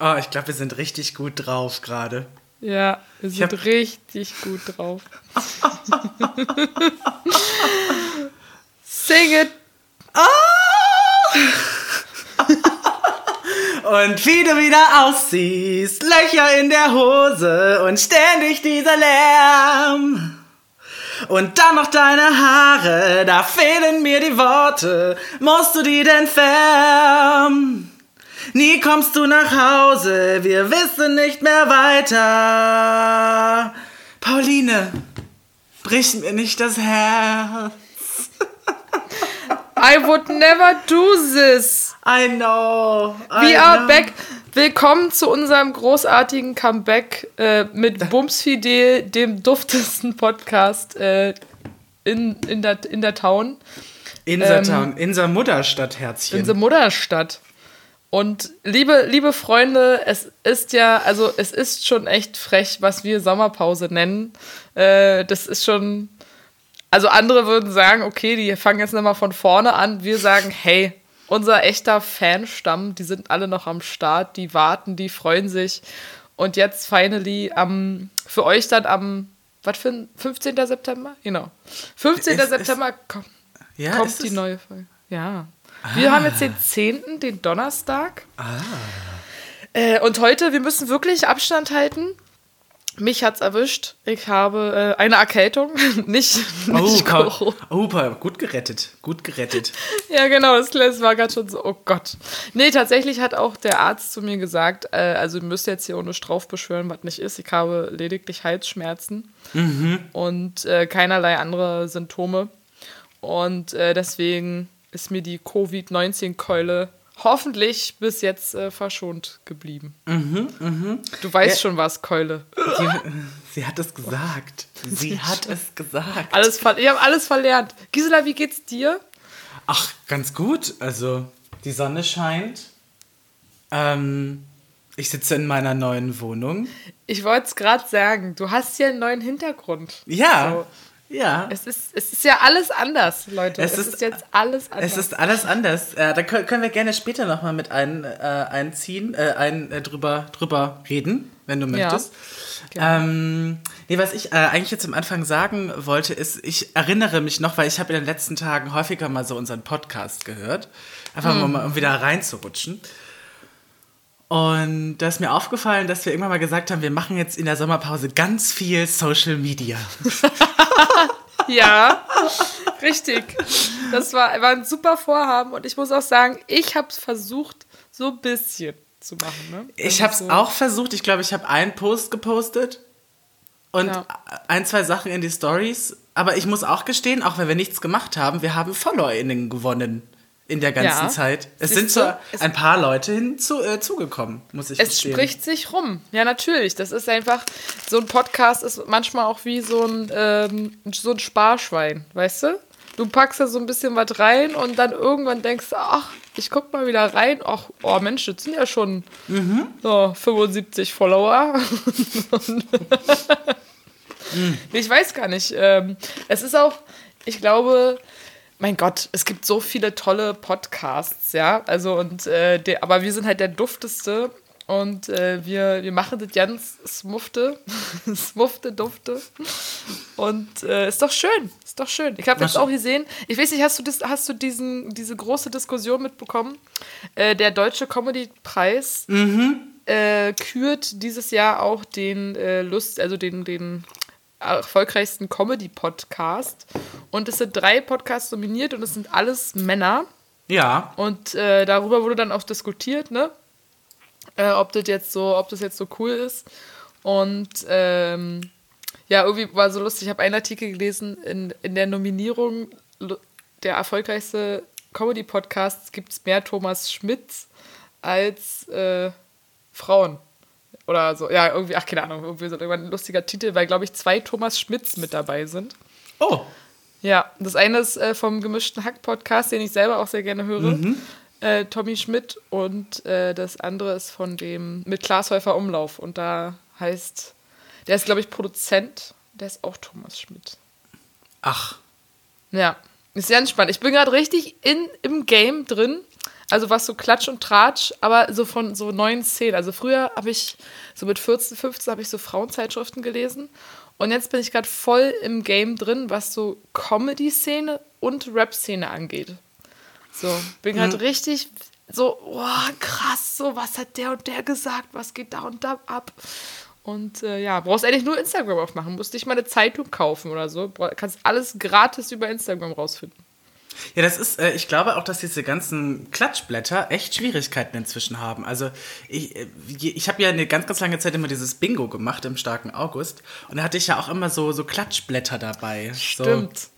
Oh, ich glaube, wir sind richtig gut drauf gerade. Ja, wir sind hab... richtig gut drauf. Sing it! Oh! und wie du wieder aussiehst, Löcher in der Hose und ständig dieser Lärm. Und dann noch deine Haare, da fehlen mir die Worte. Musst du die denn färben? Nie kommst du nach Hause, wir wissen nicht mehr weiter. Pauline, brich mir nicht das Herz. I would never do this. I know. I We are know. back. Willkommen zu unserem großartigen Comeback äh, mit Bumsfidel, dem duftesten Podcast äh, in, in, der, in der Town. In der ähm, Town, in der Mutterstadt, Herzchen. In der Mutterstadt. Und liebe, liebe Freunde, es ist ja, also es ist schon echt frech, was wir Sommerpause nennen. Äh, das ist schon, also andere würden sagen, okay, die fangen jetzt nochmal von vorne an. Wir sagen, hey, unser echter Fanstamm, die sind alle noch am Start, die warten, die freuen sich. Und jetzt finally am, für euch dann am, was für ein 15. September? Genau. 15. Ist, September ist, kommt, ja, kommt die neue Folge. Ja. Wir haben jetzt den 10., den Donnerstag. Ah. Äh, und heute, wir müssen wirklich Abstand halten. Mich hat's erwischt. Ich habe äh, eine Erkältung, nicht, nicht oh, oh, gut gerettet, gut gerettet. ja, genau, das, das war gerade schon so, oh Gott. Nee, tatsächlich hat auch der Arzt zu mir gesagt, äh, also ihr müsst jetzt hier ohne Strauf beschwören, was nicht ist. Ich habe lediglich Halsschmerzen mhm. und äh, keinerlei andere Symptome. Und äh, deswegen ist mir die Covid-19-Keule hoffentlich bis jetzt äh, verschont geblieben. Mhm, mhm. Du weißt ja. schon was, Keule. Sie, sie, hat es gesagt. Sie hat es gesagt. Alles, ich habe alles verlernt. Gisela, wie geht's dir? Ach, ganz gut. Also, die Sonne scheint. Ähm, ich sitze in meiner neuen Wohnung. Ich wollte es gerade sagen, du hast hier einen neuen Hintergrund. Ja. So. Ja. Es ist, es ist ja alles anders, Leute. Es, es ist, ist, jetzt alles anders. Es ist alles anders. Äh, da können wir gerne später nochmal mit ein, äh, einziehen, äh, ein, äh, drüber, drüber reden, wenn du möchtest. Ja. Ähm, nee, was ich äh, eigentlich jetzt am Anfang sagen wollte, ist, ich erinnere mich noch, weil ich habe in den letzten Tagen häufiger mal so unseren Podcast gehört. Einfach mhm. mal, um wieder reinzurutschen. Und da ist mir aufgefallen, dass wir irgendwann mal gesagt haben, wir machen jetzt in der Sommerpause ganz viel Social Media. ja, richtig. Das war, war ein super Vorhaben und ich muss auch sagen, ich habe es versucht, so ein bisschen zu machen. Ne? Ich habe es so auch versucht. Ich glaube, ich habe einen Post gepostet und ja. ein, zwei Sachen in die Stories. Aber ich muss auch gestehen, auch wenn wir nichts gemacht haben, wir haben FollowerInnen gewonnen in der ganzen ja. Zeit. Es sind zwar ein paar Leute hinzugekommen, äh, muss ich Es gestehen. spricht sich rum. Ja, natürlich. Das ist einfach, so ein Podcast ist manchmal auch wie so ein, ähm, so ein Sparschwein, weißt du? Du packst da so ein bisschen was rein und dann irgendwann denkst du, ach, ich guck mal wieder rein. Ach, oh Mensch, das sind ja schon mhm. so 75 Follower. Ich weiß gar nicht. Ähm, es ist auch, ich glaube, mein Gott, es gibt so viele tolle Podcasts, ja. Also und äh, der, aber wir sind halt der dufteste und äh, wir, wir machen das ganz smufte, smufte, dufte. Und äh, ist doch schön, ist doch schön. Ich habe jetzt auch gesehen, ich weiß nicht, hast du, das, hast du diesen, diese große Diskussion mitbekommen? Äh, der Deutsche Comedy-Preis mhm. Äh, kürt dieses Jahr auch den äh, Lust, also den, den erfolgreichsten Comedy-Podcast. Und es sind drei Podcasts nominiert und es sind alles Männer. Ja. Und äh, darüber wurde dann auch diskutiert, ne? Äh, ob das jetzt so, ob das jetzt so cool ist. Und ähm, ja, irgendwie war so lustig. Ich habe einen Artikel gelesen, in, in der Nominierung der erfolgreichste Comedy-Podcasts gibt es mehr Thomas Schmitz als äh, Frauen. Oder so, ja, irgendwie, ach, keine Ahnung, irgendwie so ein lustiger Titel, weil, glaube ich, zwei Thomas Schmitz mit dabei sind. Oh. Ja, das eine ist äh, vom gemischten Hack-Podcast, den ich selber auch sehr gerne höre. Mhm. Äh, Tommy Schmidt und äh, das andere ist von dem mit Glashäufer Umlauf. Und da heißt, der ist, glaube ich, Produzent, der ist auch Thomas Schmidt. Ach. Ja, ist sehr entspannt. Ich bin gerade richtig in, im Game drin. Also was so Klatsch und Tratsch, aber so von so neuen Szenen. Also früher habe ich, so mit 14, 15 habe ich so Frauenzeitschriften gelesen. Und jetzt bin ich gerade voll im Game drin, was so Comedy-Szene und Rap-Szene angeht. So, bin gerade mhm. richtig so, oh, krass, so, was hat der und der gesagt, was geht da und da ab? Und äh, ja, brauchst eigentlich nur Instagram aufmachen, musst nicht mal eine Zeitung kaufen oder so. Kannst alles gratis über Instagram rausfinden. Ja, das ist, äh, ich glaube auch, dass diese ganzen Klatschblätter echt Schwierigkeiten inzwischen haben. Also ich, äh, ich habe ja eine ganz, ganz lange Zeit immer dieses Bingo gemacht im starken August und da hatte ich ja auch immer so, so Klatschblätter dabei. Stimmt. So.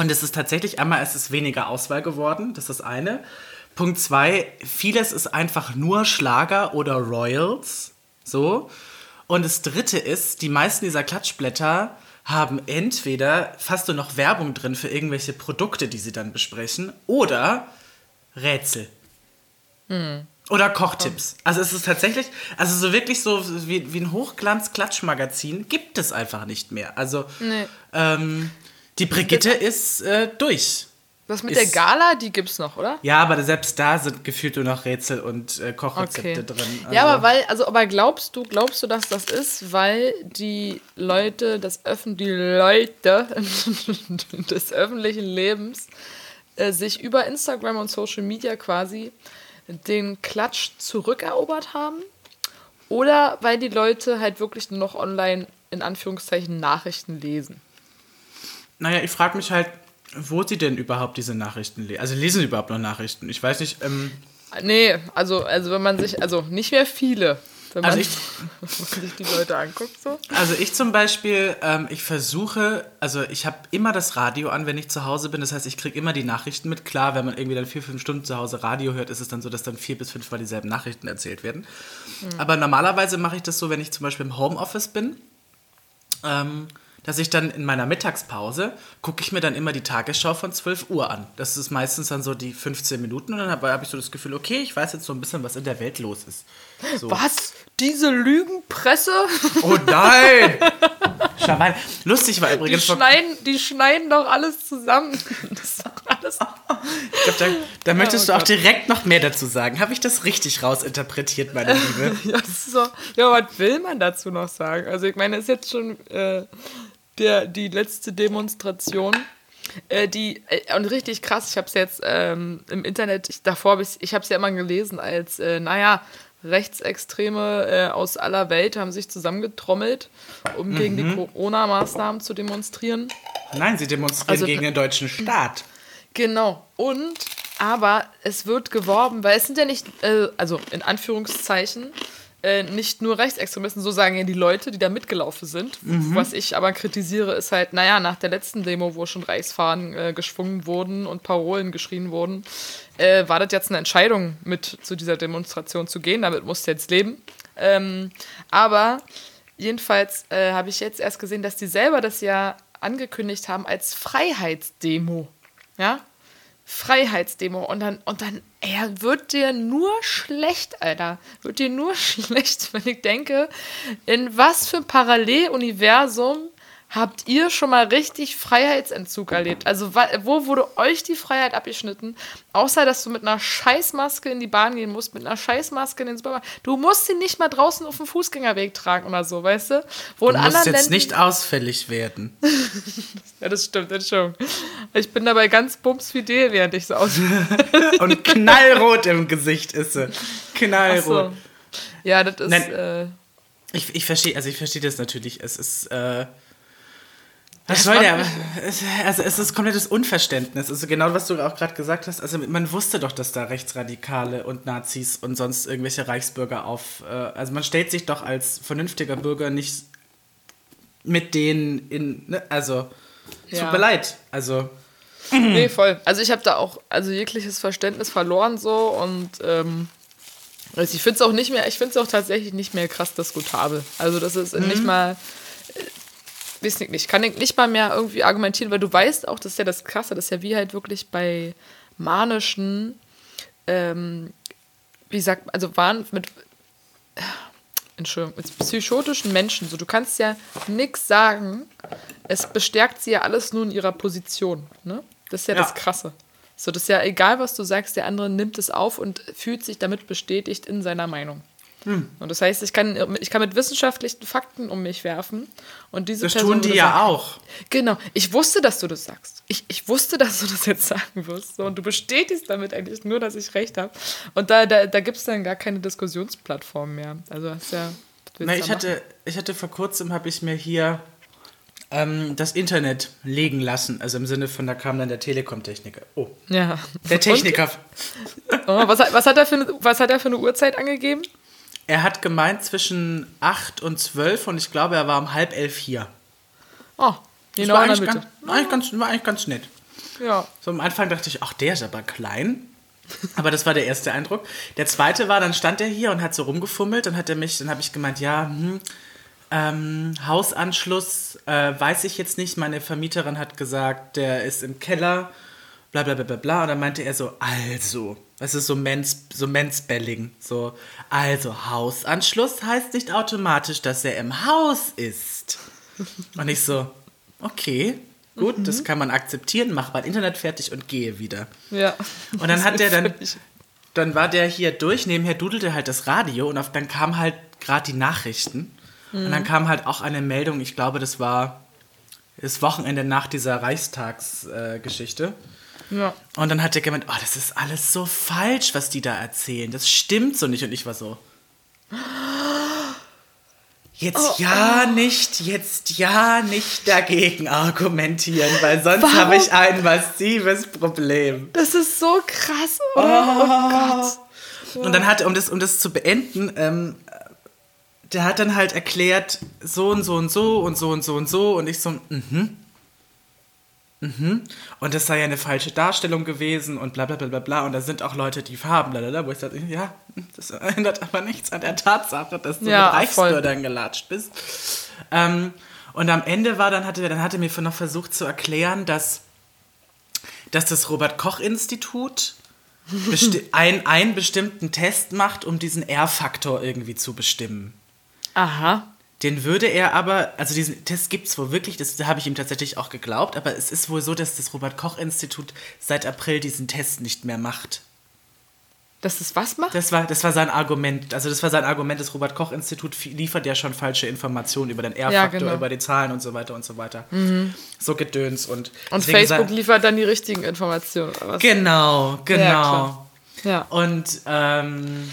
Und es ist tatsächlich einmal, es ist weniger Auswahl geworden, das ist das eine. Punkt zwei, vieles ist einfach nur Schlager oder Royals. So. Und das dritte ist, die meisten dieser Klatschblätter haben entweder fast nur noch Werbung drin für irgendwelche Produkte, die sie dann besprechen, oder Rätsel. Hm. Oder Kochtipps. Also es ist tatsächlich, also so wirklich so wie, wie ein Hochglanz-Klatschmagazin gibt es einfach nicht mehr. Also nee. ähm, die Brigitte ist äh, durch. Was mit der Gala, die gibt's noch, oder? Ja, aber selbst da sind gefühlt nur noch Rätsel und äh, Kochrezepte okay. drin. Also. Ja, aber weil, also, aber glaubst du, glaubst du, dass das ist, weil die Leute, das Öffn die Leute des öffentlichen Lebens äh, sich über Instagram und Social Media quasi den Klatsch zurückerobert haben? Oder weil die Leute halt wirklich nur noch online in Anführungszeichen Nachrichten lesen? Naja, ich frage mich halt, wo sie denn überhaupt diese Nachrichten lesen. Also lesen sie überhaupt noch Nachrichten? Ich weiß nicht. Ähm nee, also, also wenn man sich, also nicht mehr viele. Wenn man, also ich, sich die Leute anguckt so. Also ich zum Beispiel, ähm, ich versuche, also ich habe immer das Radio an, wenn ich zu Hause bin. Das heißt, ich kriege immer die Nachrichten mit. Klar, wenn man irgendwie dann vier, fünf Stunden zu Hause Radio hört, ist es dann so, dass dann vier bis fünf Mal dieselben Nachrichten erzählt werden. Mhm. Aber normalerweise mache ich das so, wenn ich zum Beispiel im Homeoffice bin. Ähm, dass ich dann in meiner Mittagspause gucke ich mir dann immer die Tagesschau von 12 Uhr an. Das ist meistens dann so die 15 Minuten und dann habe hab ich so das Gefühl, okay, ich weiß jetzt so ein bisschen, was in der Welt los ist. So. Was? Diese Lügenpresse? Oh nein! Schawein. Lustig war übrigens. Die schneiden, die schneiden doch alles zusammen. Das ist doch alles. Ich glaube, da, da möchtest oh, du auch direkt noch mehr dazu sagen. Habe ich das richtig rausinterpretiert, meine Liebe? ja, so, ja, was will man dazu noch sagen? Also, ich meine, es ist jetzt schon. Äh, der, die letzte Demonstration. Äh, die, äh, und richtig krass, ich habe es jetzt ähm, im Internet, ich, davor, ich, ich habe es ja immer gelesen als, äh, naja, Rechtsextreme äh, aus aller Welt haben sich zusammengetrommelt, um mhm. gegen die mhm. Corona-Maßnahmen zu demonstrieren. Nein, sie demonstrieren also, gegen den deutschen Staat. Genau. Und, aber es wird geworben, weil es sind ja nicht, äh, also in Anführungszeichen, äh, nicht nur Rechtsextremisten, so sagen ja die Leute, die da mitgelaufen sind. Mhm. Was ich aber kritisiere, ist halt, naja, nach der letzten Demo, wo schon Reichsfahnen äh, geschwungen wurden und Parolen geschrien wurden, äh, war das jetzt eine Entscheidung, mit zu dieser Demonstration zu gehen. Damit musst du jetzt leben. Ähm, aber jedenfalls äh, habe ich jetzt erst gesehen, dass die selber das ja angekündigt haben als Freiheitsdemo. Ja, Freiheitsdemo und dann, und dann, er wird dir nur schlecht, Alter. Wird dir nur schlecht, wenn ich denke, in was für ein Paralleluniversum Habt ihr schon mal richtig Freiheitsentzug erlebt? Also, wo wurde euch die Freiheit abgeschnitten? Außer, dass du mit einer Scheißmaske in die Bahn gehen musst, mit einer Scheißmaske in den Supermarkt. Du musst sie nicht mal draußen auf dem Fußgängerweg tragen oder so, weißt du? Wo du musst jetzt Länden nicht ausfällig werden. ja, das stimmt, stimmt. Ich bin dabei ganz bumsfidel, während ich so aussehe. Und knallrot im Gesicht ist sie. Knallrot. So. Ja, das ist. Nein, äh, ich ich verstehe also ich verstehe das natürlich. Es ist. Äh, was soll der? Also es ist komplettes Unverständnis. Also genau, was du auch gerade gesagt hast. Also man wusste doch, dass da Rechtsradikale und Nazis und sonst irgendwelche Reichsbürger auf. Äh, also man stellt sich doch als vernünftiger Bürger nicht mit denen in. Ne? Also ja. tut mir leid. Also. Nee, voll. Also ich habe da auch also jegliches Verständnis verloren so und ähm, also ich finde es auch nicht mehr, ich finde es auch tatsächlich nicht mehr krass diskutabel. Also das ist mhm. nicht mal weiß nicht, ich kann nicht mal mehr irgendwie argumentieren, weil du weißt auch, das ist ja das Krasse, das ist ja wie halt wirklich bei manischen, ähm, wie sagt man, also waren mit, äh, Entschuldigung, mit psychotischen Menschen, so du kannst ja nichts sagen, es bestärkt sie ja alles nur in ihrer Position, ne? Das ist ja, ja. das Krasse. So, das ist ja egal, was du sagst, der andere nimmt es auf und fühlt sich damit bestätigt in seiner Meinung. Hm. Und das heißt, ich kann, ich kann mit wissenschaftlichen Fakten um mich werfen. Und diese Das Person tun die ja sagen, auch. Genau, ich wusste, dass du das sagst. Ich, ich wusste, dass du das jetzt sagen wirst. So, und du bestätigst damit eigentlich nur, dass ich recht habe. Und da, da, da gibt es dann gar keine Diskussionsplattform mehr. Also hast ja. Na, ich, hatte, ich hatte vor kurzem, habe ich mir hier ähm, das Internet legen lassen. Also im Sinne von, da kam dann der Telekom-Techniker. Oh? Ja. der Techniker. Oh, was, hat, was, hat er für eine, was hat er für eine Uhrzeit angegeben? Er hat gemeint zwischen 8 und 12 und ich glaube, er war um halb elf hier. Oh, Das genau war eigentlich, ganz, war, eigentlich ganz, war eigentlich ganz nett. Ja. So am Anfang dachte ich, ach, der ist aber klein. Aber das war der erste Eindruck. Der zweite war, dann stand er hier und hat so rumgefummelt. Dann hat er mich, dann habe ich gemeint, ja, hm, ähm, Hausanschluss äh, weiß ich jetzt nicht. Meine Vermieterin hat gesagt, der ist im Keller, bla bla bla bla bla. Und dann meinte er so, also, das ist so Mens, so. So, also Hausanschluss heißt nicht automatisch, dass er im Haus ist. Und ich so, okay, gut, das kann man akzeptieren, mach mal Internet fertig und gehe wieder. Ja. Und dann hat der dann, dann war der hier durch, nebenher dudelte halt das Radio und auf, dann kam halt gerade die Nachrichten. Und dann kam halt auch eine Meldung, ich glaube, das war das Wochenende nach dieser Reichstagsgeschichte. Äh. Ja. und dann hat er gemeint, oh, das ist alles so falsch, was die da erzählen. Das stimmt so nicht. Und ich war so. Jetzt ja nicht, jetzt ja nicht dagegen argumentieren, weil sonst habe ich ein massives Problem. Das ist so krass, oder? Oh, Gott. Und dann hat, um das, um das zu beenden, ähm, der hat dann halt erklärt, so und so und so und so und so und so und ich so, mhm. Mhm. Und das sei ja eine falsche Darstellung gewesen und bla bla bla bla bla. Und da sind auch Leute, die Farben, bla bla bla, wo ich sage, ja, das ändert aber nichts an der Tatsache, dass du Ja, mit. Reichsbürgern gelatscht bist. Ähm, und am Ende war dann, hatte, dann hatte mir noch versucht zu erklären, dass, dass das Robert-Koch-Institut ein, einen bestimmten Test macht, um diesen R-Faktor irgendwie zu bestimmen. Aha. Den würde er aber, also diesen Test gibt es wohl wirklich, das habe ich ihm tatsächlich auch geglaubt, aber es ist wohl so, dass das Robert-Koch-Institut seit April diesen Test nicht mehr macht. Dass das was macht? Das war, das war sein Argument. Also das war sein Argument, das Robert-Koch-Institut liefert ja schon falsche Informationen über den R-Faktor, genau. über die Zahlen und so weiter und so weiter. So Gedöns und Und Facebook liefert dann die richtigen Informationen. Genau, genau. klar. Ja. Und ähm,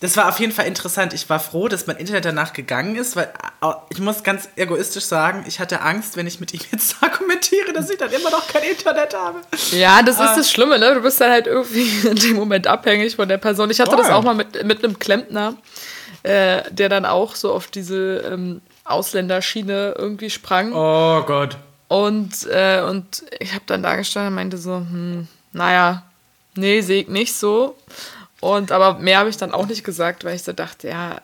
das war auf jeden Fall interessant. Ich war froh, dass mein Internet danach gegangen ist, weil äh, ich muss ganz egoistisch sagen, ich hatte Angst, wenn ich mit ihm jetzt argumentiere, dass ich dann immer noch kein Internet habe. Ja, das Ah. ist das Schlimme, ne? Du bist dann halt irgendwie in dem Moment abhängig von der Person. Ich hatte das Voll. auch mal mit, mit einem Klempner, äh, der dann auch so auf diese ähm, Ausländerschiene irgendwie sprang. Oh Gott. Und, äh, und ich habe dann da gestanden und meinte so, hm, naja, nee, sehe ich nicht so. Und aber mehr habe ich dann auch nicht gesagt, weil ich so dachte, ja,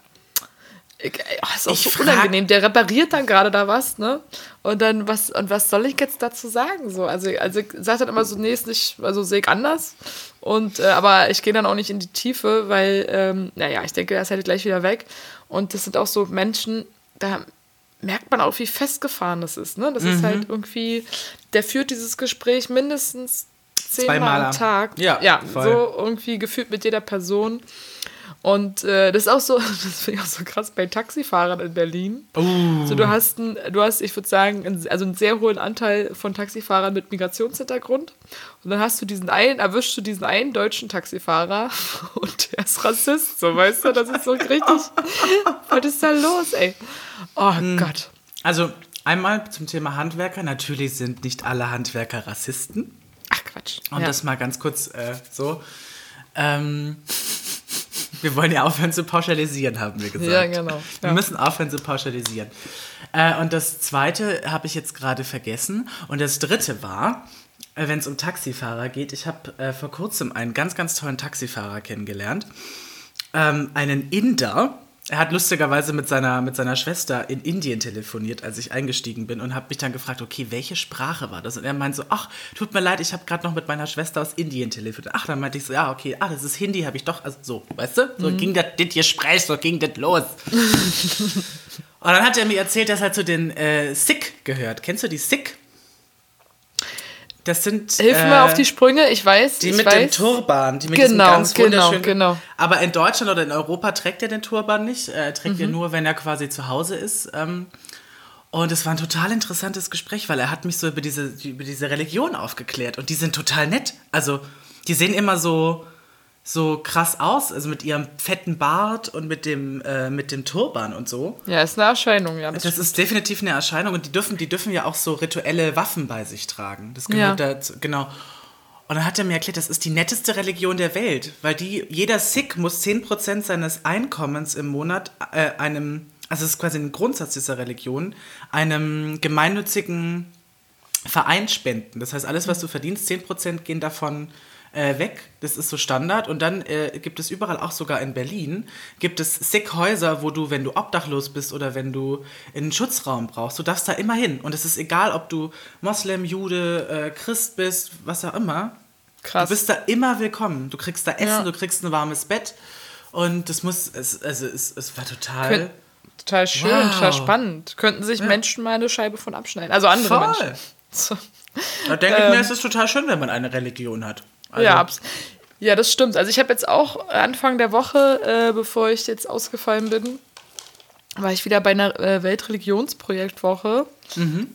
ich, oh, ist auch Ich so frag- unangenehm. Der repariert dann gerade da was, ne? Und dann, was, und was soll ich jetzt dazu sagen? So, also, also ich sage dann immer so, nee, ist nicht, also sehe ich anders. Und, äh, aber ich gehe dann auch nicht in die Tiefe, weil, ähm, naja, ich denke, er ist halt gleich wieder weg. Und das sind auch so Menschen, da merkt man auch, wie festgefahren das ist. Ne? Das ist Mhm. halt irgendwie, der führt dieses Gespräch mindestens zehnmal Zweimal am Tag. Ja, ja voll. so irgendwie gefühlt mit jeder Person. Und äh, das ist auch so, das finde ich auch so krass bei Taxifahrern in Berlin. Uh. So, du hast, ein, du hast, ich würde sagen, einen, also einen sehr hohen Anteil von Taxifahrern mit Migrationshintergrund. Und dann hast du diesen einen, erwischst du diesen einen deutschen Taxifahrer und der ist Rassist, so weißt du, das ist so richtig. Was ist da los, ey? Oh Hm. Gott. Also einmal zum Thema Handwerker. Natürlich sind nicht alle Handwerker Rassisten. Quatsch. Und ja. das mal ganz kurz äh, so. Ähm, wir wollen ja aufhören zu pauschalisieren, haben wir gesagt. Ja, genau. Wir Ja. müssen aufhören zu pauschalisieren. Äh, und das zweite habe ich jetzt gerade vergessen. Und das dritte war, äh, wenn es um Taxifahrer geht, ich habe äh, vor kurzem einen ganz, ganz tollen Taxifahrer kennengelernt. Ähm, einen Inder. Er hat lustigerweise mit seiner, mit seiner Schwester in Indien telefoniert, als ich eingestiegen bin und habe mich dann gefragt, okay, welche Sprache war das? Und er meinte so, ach, tut mir leid, ich habe gerade noch mit meiner Schwester aus Indien telefoniert. Ach, dann meinte ich so, ja, okay, ah, das ist Hindi, habe ich doch, also so, weißt du? So ging das, das Gespräch, so ging das los. und dann hat er mir erzählt, dass er zu den äh, Sikh gehört. Kennst du die Sikh? Das sind. Hilf äh, mir auf die Sprünge, ich weiß. Die ich mit weiß. dem Turban, die mit Genau, diesem ganz genau, wunderschönen. genau. Aber in Deutschland oder in Europa trägt er den Turban nicht. Er trägt Mhm. ihn nur, wenn er quasi zu Hause ist. Ähm, und es war ein total interessantes Gespräch, weil er hat mich so über diese, über diese Religion aufgeklärt. Und die sind total nett. Also, die sehen immer so, so krass aus. Also mit ihrem fetten Bart und mit dem, äh, mit dem Turban und so. Ja, ist eine Erscheinung, ja. Das Das ist definitiv eine Erscheinung und die dürfen, die dürfen ja auch so rituelle Waffen bei sich tragen. Das Ja. gehört dazu, genau. Und dann hat er mir erklärt, das ist die netteste Religion der Welt, weil die, jeder Sikh muss 10% seines Einkommens im Monat äh, einem, also es ist quasi ein Grundsatz dieser Religion, einem gemeinnützigen Verein spenden. Das heißt, alles, was du verdienst, 10% gehen davon äh, weg. Das ist so Standard. Und dann äh, gibt es überall, auch sogar in Berlin, gibt es Sikh-Häuser, wo du, wenn du obdachlos bist oder wenn du einen Schutzraum brauchst, du darfst da immer hin. Und es ist egal, ob du Moslem, Jude, äh, Christ bist, was auch immer. krass. Du bist da immer willkommen. Du kriegst da Essen, Ja. du kriegst ein warmes Bett. Und das muss, es, also es, es war total... Kön- Total schön, Wow. total spannend. Könnten sich Menschen mal eine Scheibe von abschneiden. Also andere Voll. Menschen. So. Da denke ich mir, es ist total schön, wenn man eine Religion hat. Also, ja, ja, das stimmt. Also ich habe jetzt auch Anfang der Woche, äh, bevor ich jetzt ausgefallen bin, war ich wieder bei einer äh, Weltreligionsprojektwoche.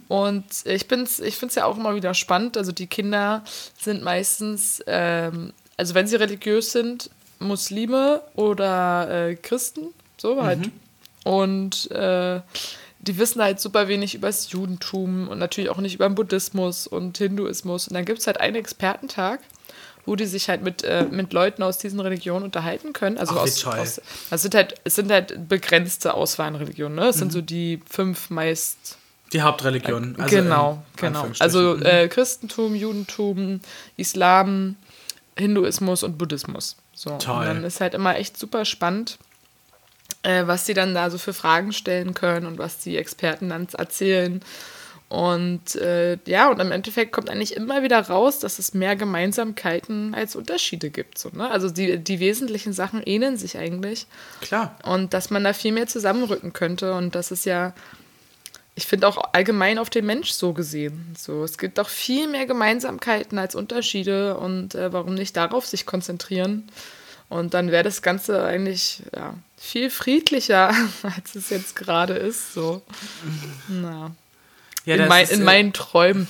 Und ich, bin's, ich finde es ja auch immer wieder spannend. Also die Kinder sind meistens, ähm, also wenn sie religiös sind, Muslime oder äh, Christen, so halt. Und äh, die wissen halt super wenig über das Judentum und natürlich auch nicht über den Buddhismus und Hinduismus. Und dann gibt es halt einen Expertentag, wo die sich halt mit, äh, mit Leuten aus diesen Religionen unterhalten können. Also Ach, aus, aus es sind halt, es sind halt begrenzte Auswahl an Religionen, ne? Es sind so die fünf meist Die Hauptreligion. Also genau, genau. Also Mhm. äh, Christentum, Judentum, Islam, Hinduismus und Buddhismus. So. Toll. Und dann ist halt immer echt super spannend, äh, was sie dann da so für Fragen stellen können und was die Experten dann erzählen. Und äh, ja, und im Endeffekt kommt eigentlich immer wieder raus, dass es mehr Gemeinsamkeiten als Unterschiede gibt. So, ne? Also die, die wesentlichen Sachen ähneln sich eigentlich. Klar. Und dass man da viel mehr zusammenrücken könnte. Und das ist ja, ich finde auch allgemein auf den Mensch so gesehen. So, es gibt auch viel mehr Gemeinsamkeiten als Unterschiede und äh, warum nicht darauf sich konzentrieren? Und dann wäre das Ganze eigentlich ja, viel friedlicher, als es jetzt gerade ist. So. Na. Ja, in, mein, in äh, meinen Träumen.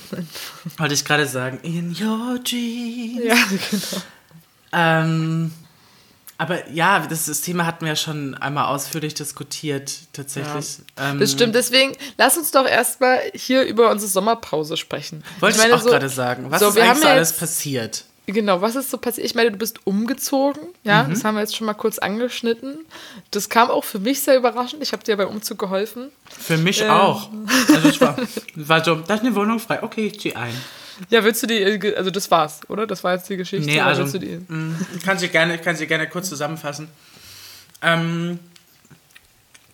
Wollte ich gerade sagen. In your dreams. ja, genau. Ähm, aber ja, das, das Thema hatten wir ja schon einmal ausführlich diskutiert, tatsächlich. Ähm, Das stimmt, deswegen lass uns doch erstmal hier über unsere Sommerpause sprechen. Wollte ich, meine, auch so- gerade sagen. Was so, ist eigentlich so ja alles passiert? Genau, was ist so passiert? Ich meine, du bist umgezogen, ja, Mhm. das haben wir jetzt schon mal kurz angeschnitten. Das kam auch für mich sehr überraschend. Ich habe dir beim Umzug geholfen. Für mich Ähm. auch. Also ich war, war so, da ist eine Wohnung frei. Okay, ich ziehe ein. Ja, willst du die, äh, also das war's, oder? Das war jetzt die Geschichte. Nee, also willst du die? ich kann sie gerne, ich kann sie gerne kurz zusammenfassen. Ähm,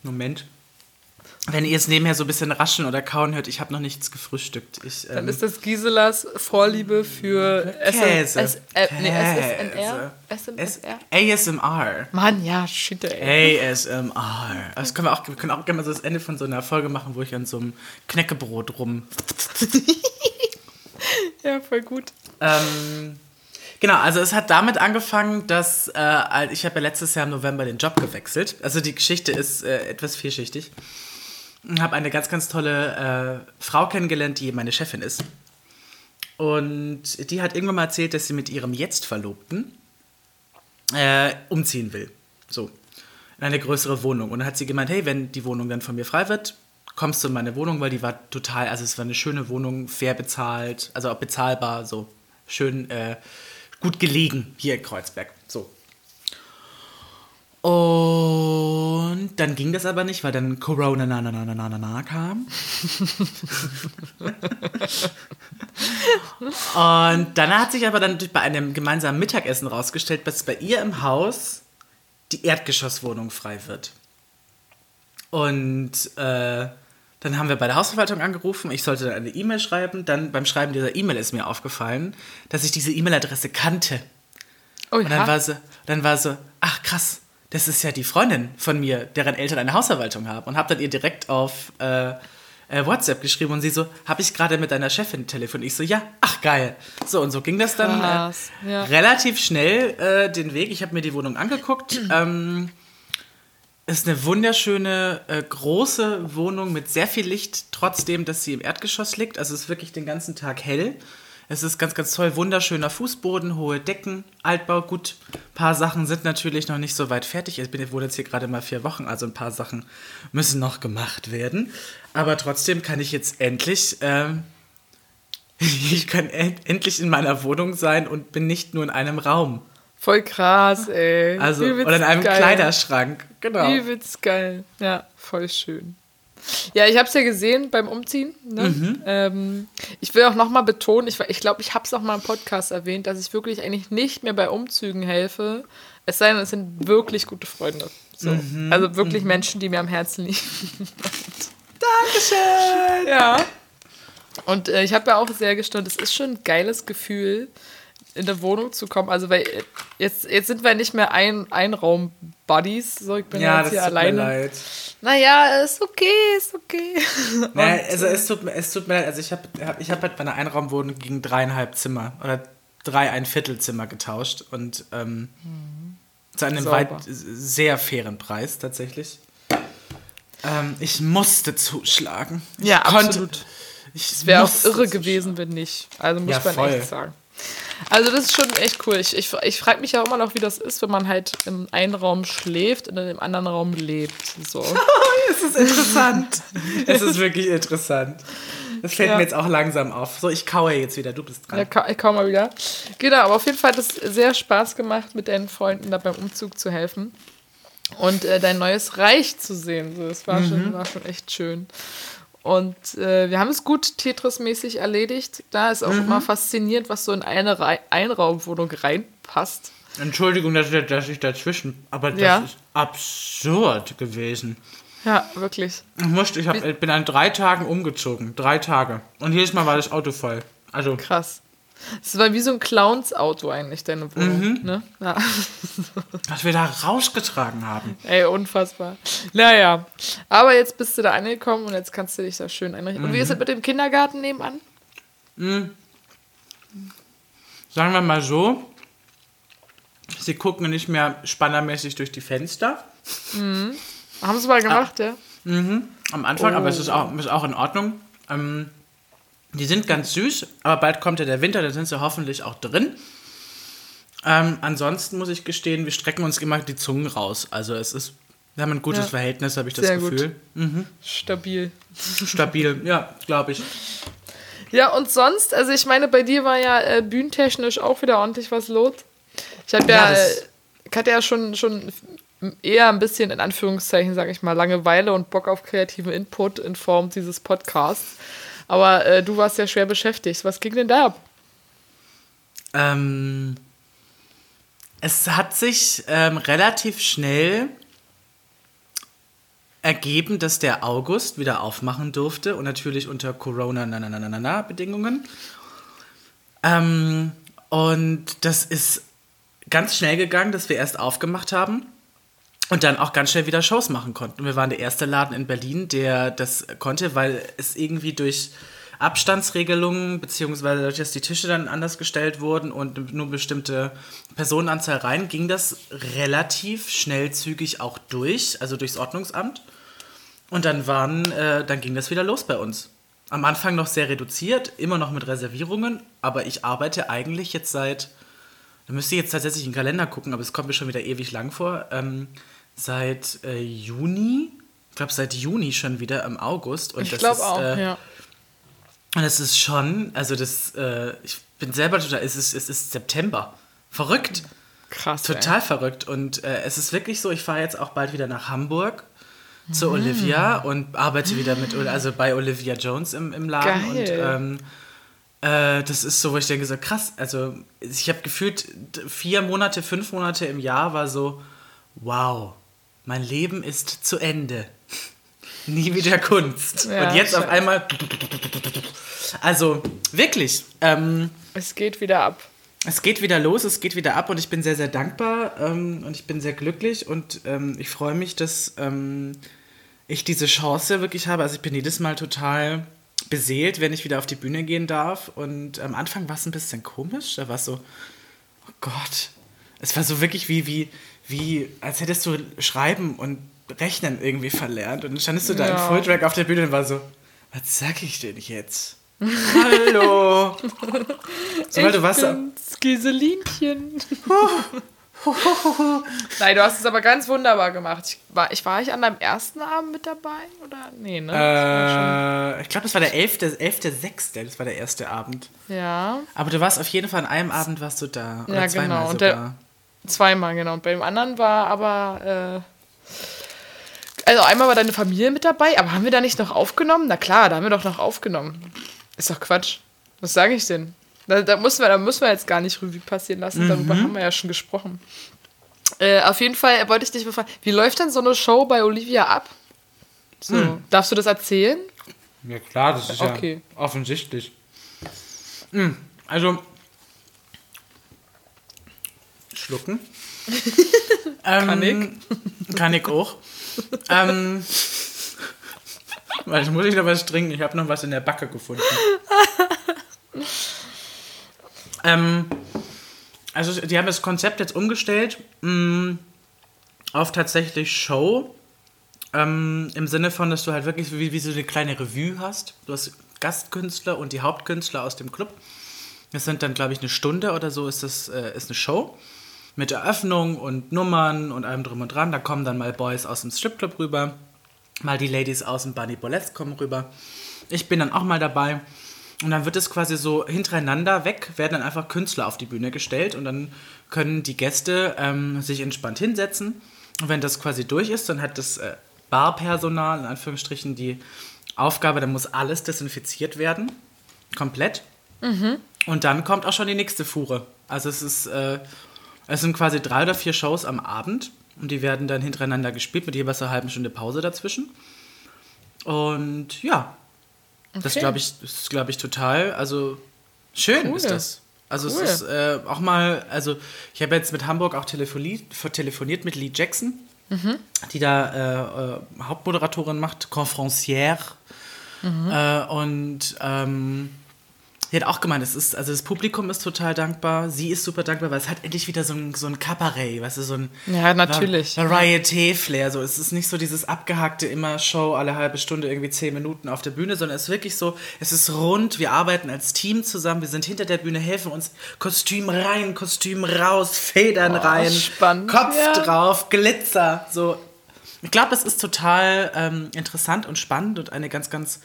Moment. Wenn ihr es nebenher so ein bisschen rascheln oder kauen hört, ich habe noch nichts gefrühstückt. Ich, Dann ähm, ist das Giselas Vorliebe für Käse. Äh, nee, SSNR? SMSR? ASMR. Mann, ja, shit, ey. ASMR. Das können wir auch, wir können auch gerne mal so das Ende von so einer Folge machen, wo ich an so einem Knäckebrot rum. Ja, voll gut. Ähm, genau, also es hat damit angefangen, dass äh, ich habe ja letztes Jahr im November den Job gewechselt. Also die Geschichte ist äh, etwas vielschichtig. Habe eine ganz, ganz tolle äh, Frau kennengelernt, die meine Chefin ist. Und die hat irgendwann mal erzählt, dass sie mit ihrem jetzt Verlobten äh, umziehen will. So. In eine größere Wohnung. Und dann hat sie gemeint, hey, wenn die Wohnung dann von mir frei wird, kommst du in meine Wohnung, weil die war total, also es war eine schöne Wohnung, fair bezahlt, also auch bezahlbar, so schön äh, gut gelegen hier in Kreuzberg. So. Und dann ging das aber nicht, weil dann Corona na na na na na na, kam. und dann hat sich aber dann bei einem gemeinsamen Mittagessen rausgestellt, dass bei ihr im Haus die Erdgeschosswohnung frei wird. Und äh, dann haben wir bei der Hausverwaltung angerufen, ich sollte dann eine E-Mail schreiben. Dann beim Schreiben dieser E-Mail ist mir aufgefallen, dass ich diese E-Mail-Adresse kannte. Oh ja. Und dann war, sie, dann war so, ach krass, das ist ja die Freundin von mir, deren Eltern eine Hausverwaltung haben. Und habe dann ihr direkt auf, äh, äh, WhatsApp geschrieben und sie so, habe ich gerade mit deiner Chefin telefoniert? Ich so, ja, ach geil. So, und so ging das dann äh, ja. relativ schnell äh, den Weg. Ich habe mir die Wohnung angeguckt. ähm, ist eine wunderschöne, äh, große Wohnung mit sehr viel Licht, trotzdem, dass sie im Erdgeschoss liegt. Also es ist wirklich den ganzen Tag hell. Es ist ganz, ganz toll. Wunderschöner Fußboden, hohe Decken, Altbau. Gut, ein paar Sachen sind natürlich noch nicht so weit fertig. Ich bin wohne jetzt hier gerade mal vier Wochen, also ein paar Sachen müssen noch gemacht werden. Aber trotzdem kann ich jetzt endlich, ähm, ich kann en endlich in meiner Wohnung sein und bin nicht nur in einem Raum. Voll krass, ey. Also, oder in einem geil. Kleiderschrank. Genau. Übelst geil. Ja, voll schön. Ja, ich habe es ja gesehen beim Umziehen. Ne? Mhm. Ähm, ich will auch nochmal betonen, ich, ich glaube, ich habe es auch mal im Podcast erwähnt, dass ich wirklich eigentlich nicht mehr bei Umzügen helfe. Es sei denn, es sind wirklich gute Freunde. So. Mhm. Also wirklich Menschen, die mir am Herzen liegen. Dankeschön. Ja. Und äh, ich habe ja auch sehr gestaunt, es ist schon ein geiles Gefühl, in der Wohnung zu kommen. Also, weil äh, jetzt, jetzt sind wir nicht mehr ein Einraum-Buddies. So, ich bin Ja, jetzt das hier tut mir alleine. leid. Naja, ist okay, ist okay. Naja, also es tut, mir- es tut mir leid, also ich habe ich hab halt bei einer Einraumwohnung gegen dreieinhalb Zimmer oder drei ein Viertel Zimmer getauscht und ähm, zu einem Sauber. weit sehr fairen Preis tatsächlich. Ähm, ich musste zuschlagen. Ich Ja, konnte, absolut. Ich Es wäre auch irre gewesen, wenn nicht. Also muss Ja, man voll. echt sagen. Also das ist schon echt cool. Ich, ich, ich frage mich ja immer noch, wie das ist, wenn man halt im einen Raum schläft und in dem anderen Raum lebt. So. Es ist interessant. es ist wirklich interessant. Das fällt Ja. mir jetzt auch langsam auf. So, ich kaue jetzt wieder, du bist dran. Ja, ka ich komme mal wieder. Genau, aber auf jeden Fall hat es sehr Spaß gemacht, mit deinen Freunden da beim Umzug zu helfen und äh, dein neues Reich zu sehen. So, das war, schon, war schon echt schön. Und äh, wir haben es gut Tetris-mäßig erledigt. Da ist auch immer faszinierend, was so in eine Rei Einraumwohnung reinpasst. Entschuldigung, dass, ich- dass ich dazwischen, aber das Ja. ist absurd gewesen. Ja, wirklich. Ich, musste, ich hab, ich bin an drei Tagen umgezogen. Drei Tage. Und jedes Mal war das Auto voll. Also, Krass. Es war wie so ein Clowns-Auto eigentlich, deine Wohnung. Ne? Ja. was wir da rausgetragen haben. Ey, unfassbar. Naja, aber jetzt bist du da angekommen und jetzt kannst du dich da schön einrichten. Und wie ist es mit dem Kindergarten nebenan? Sagen wir mal so, sie gucken nicht mehr spannermäßig durch die Fenster. Haben sie mal gemacht, ja? Am Anfang, aber es Oh. ist auch, ist auch in Ordnung. Ähm, die sind ganz süß, aber bald kommt ja der Winter, da sind sie hoffentlich auch drin. Ähm, ansonsten muss ich gestehen, wir strecken uns immer die Zungen raus. Also es ist, wir haben ein gutes Ja. Verhältnis, habe ich das Sehr. Gefühl. Stabil. Stabil, ja, glaube ich. Ja, und sonst, also ich meine, bei dir war ja äh, bühnentechnisch auch wieder ordentlich was los. Ich habe ja, Ja, äh, ich hatte ja schon, schon eher ein bisschen, in Anführungszeichen, sage ich mal, Langeweile und Bock auf kreativen Input in Form dieses Podcasts. Aber äh, du warst ja schwer beschäftigt. Was ging denn da ab? Ähm, es hat sich ähm, relativ schnell ergeben, dass der August wieder aufmachen durfte und natürlich unter Corona na, na, na, na, na, na Bedingungen. Ähm, und das ist ganz schnell gegangen, dass wir erst aufgemacht haben und dann auch ganz schnell wieder Shows machen konnten. Wir waren der erste Laden in Berlin, der das konnte, weil es irgendwie durch Abstandsregelungen, beziehungsweise dadurch, dass die Tische dann anders gestellt wurden und nur bestimmte Personenanzahl rein, ging das relativ schnellzügig auch durch, also durchs Ordnungsamt. Und dann waren, äh, dann ging das wieder los bei uns. Am Anfang noch sehr reduziert, immer noch mit Reservierungen, aber ich arbeite eigentlich jetzt seit, da müsste ich jetzt tatsächlich in den Kalender gucken, aber es kommt mir schon wieder ewig lang vor, ähm, seit äh, Juni, ich glaube seit Juni schon wieder im August. Und Ich das glaube ist, auch, äh, ja. Und es ist schon, also das, äh, ich bin selber total, es ist, es ist September. Verrückt. Krass. ey. Total verrückt. Und äh, es ist wirklich so, ich fahre jetzt auch bald wieder nach Hamburg Mhm. zu Olivia und arbeite wieder mit, also bei Olivia Jones im, im Laden. Geil. Und ähm, äh, das ist so, wo ich denke, so krass. Also ich habe gefühlt vier Monate, fünf Monate im Jahr war so, wow, mein Leben ist zu Ende. Nie wieder Kunst. Ja, und jetzt auf schön. einmal. Also wirklich. Ähm, Es geht wieder ab. es geht wieder los, es geht wieder ab und ich bin sehr, sehr dankbar ähm, und ich bin sehr glücklich und ähm, ich freue mich, dass ähm, ich diese Chance wirklich habe. Also ich bin jedes Mal total beseelt, wenn ich wieder auf die Bühne gehen darf. Und am Anfang war es ein bisschen komisch. Da war es so, oh Gott. Es war so wirklich wie, wie, wie, als hättest du Schreiben und Rechnen irgendwie verlernt. Und dann standest du da Ja. im Fulltrack auf der Bühne und war so, was sag ich denn jetzt? Hallo. so, weil du warst, bin's, Giselinchen. Nein, du hast es aber ganz wunderbar gemacht. Ich war, ich, war ich an deinem ersten Abend mit dabei? Oder? Nee, ne? Äh, ich glaube, das war der 11.6., 11. Das war der erste Abend. ja, Aber du warst auf jeden Fall an einem Abend warst du da. Oder Ja, genau. Und der- zweimal, genau. Und beim anderen war aber. Äh, also einmal war deine Familie mit dabei, aber haben wir da nicht noch aufgenommen? Na klar, da haben wir doch noch aufgenommen. Ist doch Quatsch. Was sage ich denn? Da, da, müssen wir, da müssen wir jetzt gar nicht Revue passieren lassen. Darüber Mhm. haben wir ja schon gesprochen. Äh, auf jeden Fall wollte ich dich befragen, wie läuft denn so eine Show bei Olivia ab? So, Hm. darfst du das erzählen? Ja klar, das ist Okay. ja offensichtlich. Hm, Also, schlucken. ähm, Kann ich. Kann ich auch. ähm, weil jetzt muss ich noch was trinken. Ich habe noch was in der Backe gefunden. ähm, also, die haben das Konzept jetzt umgestellt mh, auf tatsächlich Show. Ähm, Im Sinne von, dass du halt wirklich wie, wie so eine kleine Revue hast. Du hast Gastkünstler und die Hauptkünstler aus dem Club. Das sind dann, glaube ich, eine Stunde oder so ist das äh, ist eine Show. Mit Eröffnung und Nummern und allem drum und dran. Da kommen dann mal Boys aus dem Stripclub rüber. Mal die Ladies aus dem Bunny Bolettes kommen rüber. Ich bin dann auch mal dabei. Und dann wird es quasi so hintereinander weg, werden dann einfach Künstler auf die Bühne gestellt und dann können die Gäste ähm, sich entspannt hinsetzen. Und wenn das quasi durch ist, dann hat das äh, Barpersonal, in Anführungsstrichen, die Aufgabe, dann muss alles desinfiziert werden. Komplett. Und dann kommt auch schon die nächste Fuhre. Also es ist, äh, es sind quasi drei oder vier Shows am Abend und die werden dann hintereinander gespielt mit jeweils einer halben Stunde Pause dazwischen. Und ja, das Okay. glaube ich, das ist glaube ich total, also schön Cool. ist das. Also Cool. es ist äh, auch mal, also ich habe jetzt mit Hamburg auch telefoniert, telefoniert mit Lee Jackson, Mhm. die da äh, äh, Hauptmoderatorin macht, Confrancière. Mhm. Äh, und ähm, die hat auch gemeint, es ist, also das Publikum ist total dankbar, sie ist super dankbar, weil es hat endlich wieder so ein, so ein Kabarett, weißt du, so ein Ja, natürlich. Va- Varieté-Flair. So. Es ist nicht so dieses abgehackte, immer Show alle halbe Stunde, irgendwie zehn Minuten auf der Bühne, sondern es ist wirklich so, es ist rund, wir arbeiten als Team zusammen, wir sind hinter der Bühne, helfen uns Kostüm rein, Kostüm raus, Federn rein, spannend, Kopf ja. drauf, Glitzer. So. Ich glaube, das ist total ähm, interessant und spannend und eine ganz, ganz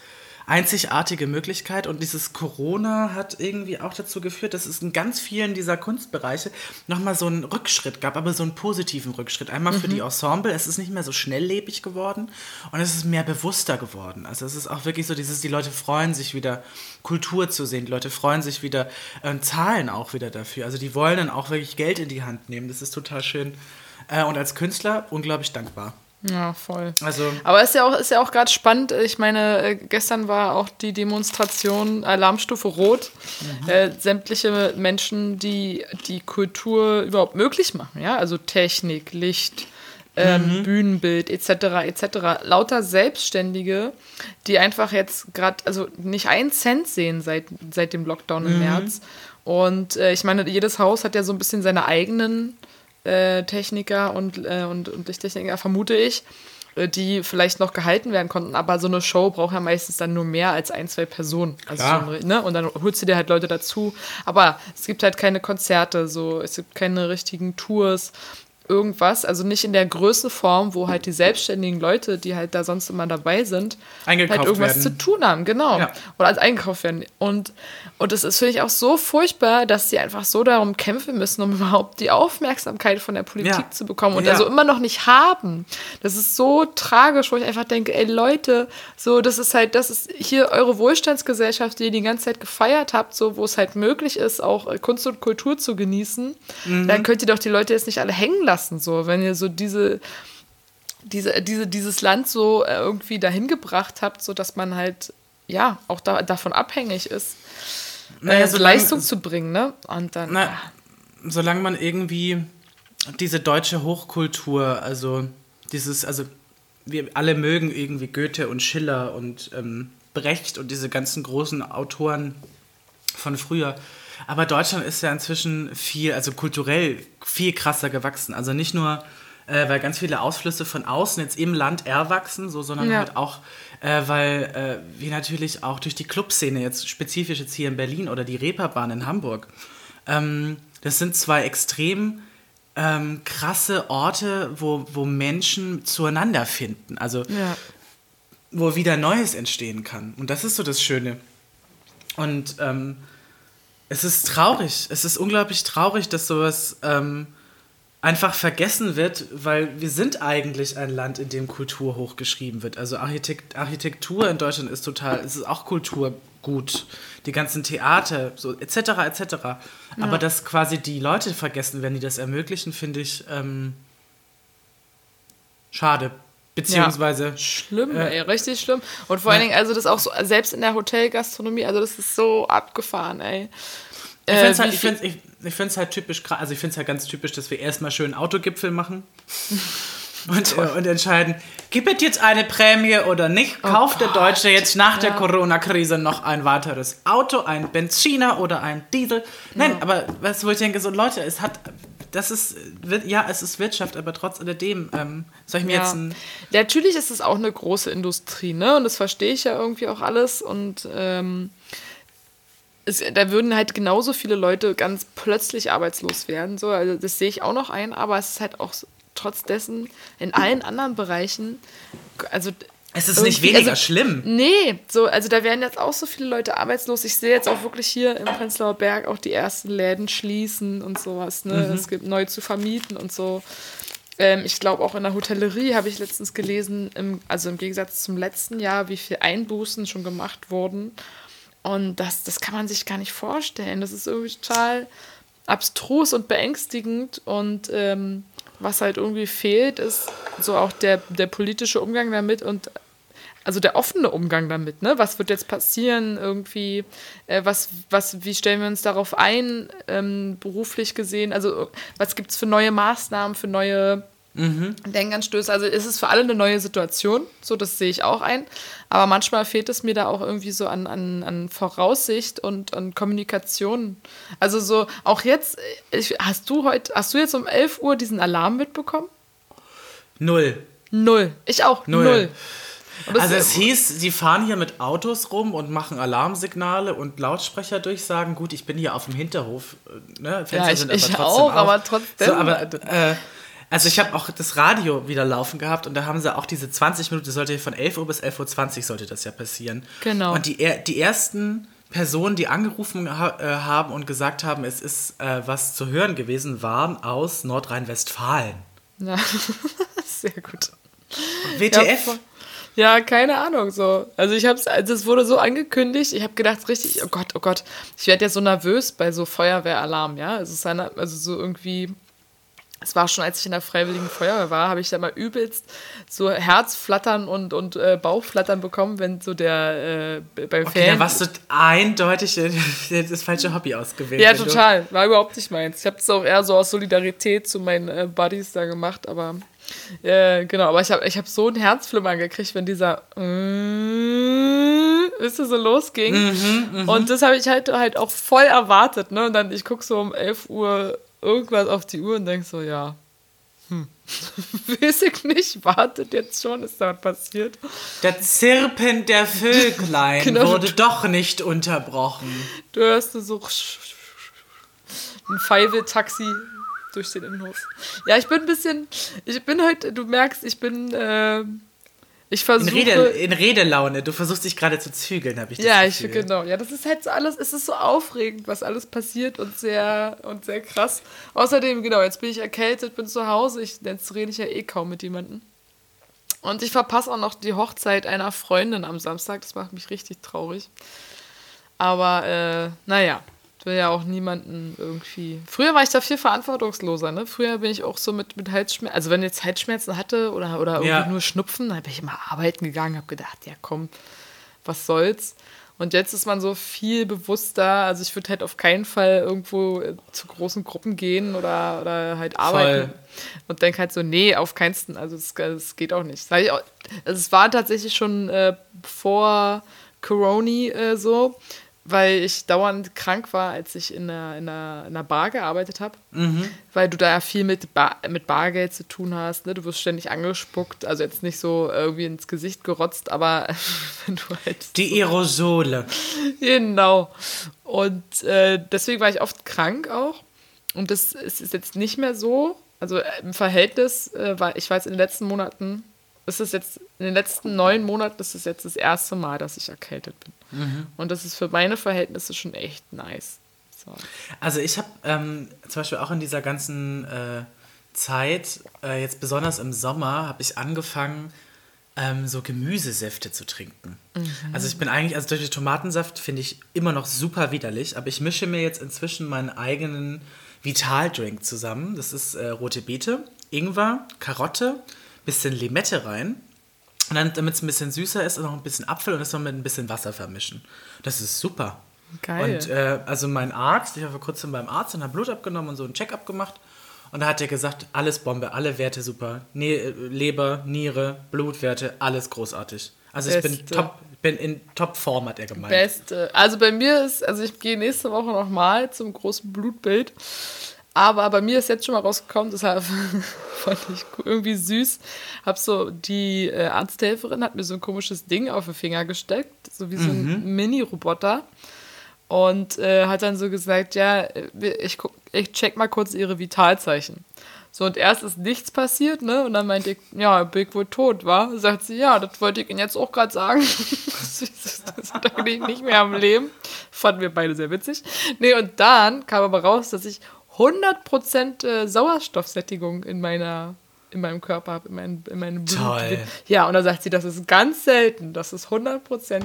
einzigartige Möglichkeit. Und dieses Corona hat irgendwie auch dazu geführt, dass es in ganz vielen dieser Kunstbereiche nochmal so einen Rückschritt gab, aber so einen positiven Rückschritt. Einmal für die Ensemble, es ist nicht mehr so schnelllebig geworden und es ist mehr bewusster geworden. Also es ist auch wirklich so dieses, die Leute freuen sich wieder, Kultur zu sehen, die Leute freuen sich wieder, äh, zahlen auch wieder dafür. Also die wollen dann auch wirklich Geld in die Hand nehmen. Das ist total schön. Äh, und als Künstler unglaublich dankbar. Ja, voll. Also Aber ist ja auch, ist ja auch gerade spannend. Ich meine, äh, gestern war auch die Demonstration Alarmstufe Rot. Äh, sämtliche Menschen, die die Kultur überhaupt möglich machen, ja, also Technik, Licht, ähm, Bühnenbild etc. etc. Lauter Selbstständige, die einfach jetzt gerade, also nicht einen Cent sehen seit, seit dem Lockdown im März. Und äh, ich meine, jedes Haus hat ja so ein bisschen seine eigenen äh, Techniker und, äh, und, und Lichttechniker, vermute ich, äh, die vielleicht noch gehalten werden konnten. Aber so eine Show braucht ja meistens dann nur mehr als ein, zwei Personen. Also so ne? Und dann holst du dir halt Leute dazu. Aber es gibt halt keine Konzerte, so es gibt keine richtigen Tours. Irgendwas, also nicht in der Größenform, wo halt die selbstständigen Leute, die halt da sonst immer dabei sind, Eingekauft halt irgendwas werden. zu tun haben, genau. Ja. Oder als eingekauft werden. Und, und es ist, finde ich, auch so furchtbar, dass sie einfach so darum kämpfen müssen, um überhaupt die Aufmerksamkeit von der Politik Ja. zu bekommen und Ja. also immer noch nicht haben. Das ist so tragisch, wo ich einfach denke, ey Leute, so, das ist halt, das ist hier eure Wohlstandsgesellschaft, die ihr die ganze Zeit gefeiert habt, so, wo es halt möglich ist, auch Kunst und Kultur zu genießen. Mhm. Dann könnt ihr doch die Leute jetzt nicht alle hängen lassen, so, wenn ihr so diese, diese, diese, dieses Land so äh, irgendwie dahin gebracht habt, so dass man halt ja auch da, davon abhängig ist, Naja, äh, so solange- Leistung zu bringen, ne? Und dann Na, solange man irgendwie diese deutsche Hochkultur, also dieses, also wir alle mögen irgendwie Goethe und Schiller und ähm, Brecht und diese ganzen großen Autoren von früher. Aber Deutschland ist ja inzwischen viel, also kulturell viel krasser gewachsen. Also nicht nur, äh, weil ganz viele Ausflüsse von außen jetzt im Land erwachsen, so, sondern Ja. halt auch, äh, weil äh, wir natürlich auch durch die Clubszene, jetzt spezifisch jetzt hier in Berlin oder die Reeperbahn in Hamburg, ähm, das sind zwei extrem ähm, krasse Orte, wo, wo Menschen zueinander finden. Also Ja. wo wieder Neues entstehen kann. Und das ist so das Schöne. Und ähm, es ist traurig, es ist unglaublich traurig, dass sowas ähm, einfach vergessen wird, weil wir sind eigentlich ein Land, in dem Kultur hochgeschrieben wird. Also Architekt Architektur in Deutschland ist total, es ist auch Kulturgut. Die ganzen Theater, so etc. etc. Aber dass quasi die Leute vergessen, wenn die das ermöglichen, finde ich ähm, schade. Beziehungsweise Schlimm, Äh, ey, richtig schlimm. Und vor allen ja. Dingen, also das auch so, selbst in der Hotelgastronomie, also das ist so abgefahren, ey. Ich Äh, finde es halt, wie ich find's, ich, ich find's halt typisch, also ich finde es halt ganz typisch, dass wir erstmal schön Autogipfel machen und, äh, und entscheiden, gibt es jetzt eine Prämie oder nicht? Kauft der Deutsche jetzt nach der Ja. Corona-Krise noch ein weiteres Auto, ein Benziner oder ein Diesel? Nein, aber was, wo ich denke, so Leute, es hat, das ist, ja, es ist Wirtschaft, aber trotz alledem, ähm, soll ich mir Ja. jetzt ein, natürlich ist es auch eine große Industrie, ne? Und das verstehe ich ja irgendwie auch alles. Und ähm, es, da würden halt genauso viele Leute ganz plötzlich arbeitslos werden. So, also das sehe ich auch noch ein, aber es ist halt auch trotz dessen in allen anderen Bereichen, also es ist nicht irgendwie- weniger also, schlimm. Nee, so, also da werden jetzt auch so viele Leute arbeitslos. Ich sehe jetzt auch wirklich hier im Prenzlauer Berg auch die ersten Läden schließen und sowas. Ne? Mhm. Es gibt neu zu vermieten und so. Ähm, ich glaube auch in der Hotellerie habe ich letztens gelesen, im, also im Gegensatz zum letzten Jahr, wie viel Einbußen schon gemacht wurden. Und das, das kann man sich gar nicht vorstellen. Das ist irgendwie total abstrus und beängstigend. Und ähm, was halt irgendwie fehlt, ist so auch der, der politische Umgang damit und also der offene Umgang damit, ne? Was wird jetzt passieren irgendwie? Äh, was, was, wie stellen wir uns darauf ein, ähm, beruflich gesehen? Also, was gibt es für neue Maßnahmen, für neue Denkanstöße? Also, ist es für alle eine neue Situation, so das sehe ich auch ein. Aber manchmal fehlt es mir da auch irgendwie so an, an, an Voraussicht und an Kommunikation. Also, so auch jetzt, ich, hast du heute, hast du jetzt um 11 Uhr diesen Alarm mitbekommen? Null. Null. Ich auch. Null. Null. Also es hieß, sie fahren hier mit Autos rum und machen Alarmsignale und Lautsprecherdurchsagen. Gut, ich bin hier auf dem Hinterhof. äh, Ne? Fenster Ja, ich- sind aber ich trotzdem auch, auf. aber trotzdem. So, aber, äh, also ich habe auch das Radio wieder laufen gehabt und da haben sie auch diese 20 Minuten, das sollte von 11 Uhr bis 11.20 Uhr sollte das ja passieren. Genau. Und die, die ersten Personen, die angerufen ha äh, haben und gesagt haben, es ist äh, was zu hören gewesen, waren aus Nordrhein-Westfalen. Ja, sehr gut. WTF? Ja, Ja, keine Ahnung so. Also ich hab's, also es wurde so angekündigt, ich habe gedacht richtig, oh Gott, oh Gott, ich werde ja so nervös bei so Feuerwehralarm, ja. Also, es ist eine, also so irgendwie, es war schon, als ich in der Freiwilligen Feuerwehr war, habe ich da mal übelst so Herzflattern und, und äh, Bauchflattern bekommen, wenn so der äh, beim Okay, Fan. da warst du eindeutig äh, das falsche Hobby ausgewählt. Ja, total. War überhaupt nicht meins. Ich habe es auch eher so aus Solidarität zu meinen äh, Buddies da gemacht, aber äh, genau, aber ich habe ich hab so ein Herzflimmern gekriegt, wenn dieser äh, ist so losging. Mhm, und das habe ich halt halt auch voll erwartet, ne? Und dann ich gucke so um 11 Uhr irgendwas auf die Uhr und denk so, ja. Hm. Weiß ich nicht, wartet jetzt schon, ist da was passiert? Der Zirpen der Vöglein Genau. wurde doch nicht unterbrochen. Du hörst so ein Feivel-Taxi durch den Innenhof. Ja, ich bin ein bisschen, ich bin heute, du merkst, ich bin, äh, ich In, versuche... Rede, in Redelaune. Du versuchst dich gerade zu zügeln, habe ich das ja, ich Gefühl. genau. Ja, das ist halt so alles, es ist so aufregend, was alles passiert und sehr und sehr krass. Außerdem, genau, jetzt bin ich erkältet, bin zu Hause, ich, jetzt rede ich ja eh kaum mit jemandem. Und ich verpasse auch noch die Hochzeit einer Freundin am Samstag, das macht mich richtig traurig. Aber, äh, naja, ich will ja auch niemanden irgendwie. Früher war ich da viel verantwortungsloser, ne? Früher bin ich auch so mit, mit Halsschmerzen, also wenn ich jetzt Halsschmerzen hatte oder, oder irgendwie Ja. nur Schnupfen, dann bin ich immer arbeiten gegangen, habe gedacht, ja komm, was soll's. Und jetzt ist man so viel bewusster. Also ich würde halt auf keinen Fall irgendwo äh, zu großen Gruppen gehen oder, oder halt arbeiten. Voll. Und denke halt so, nee, auf keinsten. Also es geht auch nicht. Also es war tatsächlich schon äh, vor Corona äh, so weil ich dauernd krank war, als ich in einer, in einer, in einer Bar gearbeitet habe. Mhm. Weil du da ja viel mit, Bar, mit Bargeld zu tun hast. Ne? Du wirst ständig angespuckt, also jetzt nicht so irgendwie ins Gesicht gerotzt, aber wenn du halt. Die Aerosole. genau. Und äh, deswegen war ich oft krank auch. Und das ist jetzt nicht mehr so. Also im Verhältnis äh, war ich war jetzt in den letzten Monaten ist es jetzt, in den letzten neun Monaten ist es jetzt das erste Mal, dass ich erkältet bin. Mhm. Und das ist für meine Verhältnisse schon echt nice. So. Also ich habe ähm, zum Beispiel auch in dieser ganzen äh, Zeit, äh, jetzt besonders im Sommer, habe ich angefangen, ähm, so Gemüsesäfte zu trinken. Mhm. Also ich bin eigentlich, also durch den Tomatensaft finde ich immer noch super widerlich, aber ich mische mir jetzt inzwischen meinen eigenen Vitaldrink zusammen. Das ist äh, rote Beete, Ingwer, Karotte, bisschen Limette rein. Und dann, damit es ein bisschen süßer ist, noch ein bisschen Apfel und das noch mit ein bisschen Wasser vermischen. Das ist super. Geil. Und äh, also mein Arzt, ich war vor kurzem beim Arzt und habe Blut abgenommen und so ein Check-up gemacht. Und da hat er gesagt, alles Bombe, alle Werte super. Ne Leber, Niere, Blutwerte, alles großartig. Also Beste. ich bin top, bin in Top-Form, hat er gemeint. Beste. Also bei mir ist, also ich gehe nächste Woche nochmal zum großen Blutbild. Aber bei mir ist jetzt schon mal rausgekommen, deshalb fand ich irgendwie süß. Hab so, die äh, Arzthelferin hat mir so ein komisches Ding auf den Finger gesteckt, so wie so ein mhm. Mini-Roboter. Und äh, hat dann so gesagt, ja, ich, guck, ich check mal kurz ihre Vitalzeichen. So, und erst ist nichts passiert, ne? Und dann meinte ich, ja, Big wohl tot, war. Sagt sie, ja, das wollte ich Ihnen jetzt auch gerade sagen. das ist eigentlich nicht mehr am Leben. Fanden wir beide sehr witzig. Nee, und dann kam aber raus, dass ich 100% äh, Sauerstoffsättigung in meiner in meinem Körper habe, in, mein, in meinem Blut. Toll. Ja, und da sagt sie, das ist ganz selten, dass es 100%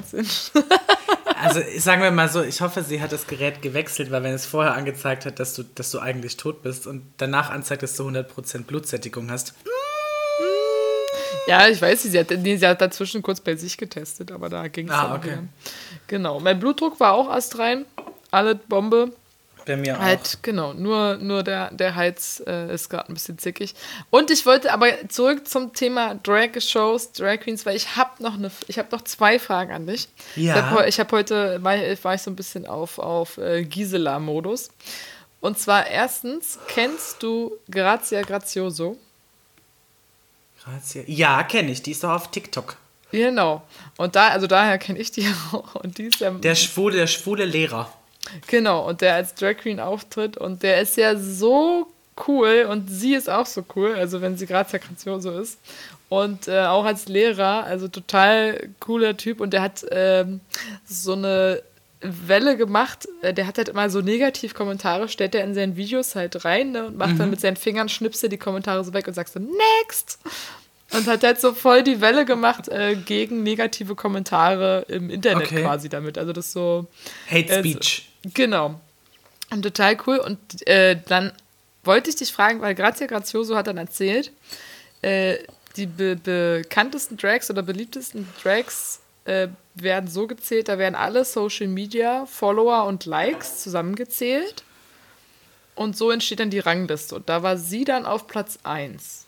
sind. also sagen wir mal so, ich hoffe, sie hat das Gerät gewechselt, weil wenn es vorher angezeigt hat, dass du, dass du eigentlich tot bist und danach anzeigt, dass du 100% Blutsättigung hast. Ja, ich weiß, sie hat, nee, sie hat dazwischen kurz bei sich getestet, aber da ging es ah, okay. Wieder. Genau, mein Blutdruck war auch erst rein, alle Bombe. Bei mir halt, auch. Genau, nur, nur der, der Heiz äh, ist gerade ein bisschen zickig. Und ich wollte aber zurück zum Thema Drag-Shows, Drag Queens, weil ich habe noch eine, ich habe noch zwei Fragen an dich. Ja. Ich habe hab heute, war, war ich so ein bisschen auf, auf äh, Gisela-Modus. Und zwar erstens, kennst du Grazia Grazioso? Grazia? Ja, kenne ich. Die ist doch auf TikTok. Genau. Und da, also daher kenne ich die auch. Und die ist ja. Der schwule, der schwule Lehrer. Genau, und der als Drag Queen auftritt und der ist ja so cool und sie ist auch so cool, also wenn sie gerade so ist. Und äh, auch als Lehrer, also total cooler Typ und der hat ähm, so eine Welle gemacht, äh, der hat halt immer so Negativkommentare, stellt er in seinen Videos halt rein ne, und macht mhm. dann mit seinen Fingern, schnipse die Kommentare so weg und sagt so, next! Und hat halt so voll die Welle gemacht äh, gegen negative Kommentare im Internet okay. quasi damit. Also das so. Hate äh, Speech. Genau. Und total cool. Und äh, dann wollte ich dich fragen, weil Grazia Grazioso hat dann erzählt, äh, die be bekanntesten Drags oder beliebtesten Drags äh, werden so gezählt, da werden alle Social Media, Follower und Likes zusammengezählt. Und so entsteht dann die Rangliste. Und da war sie dann auf Platz 1.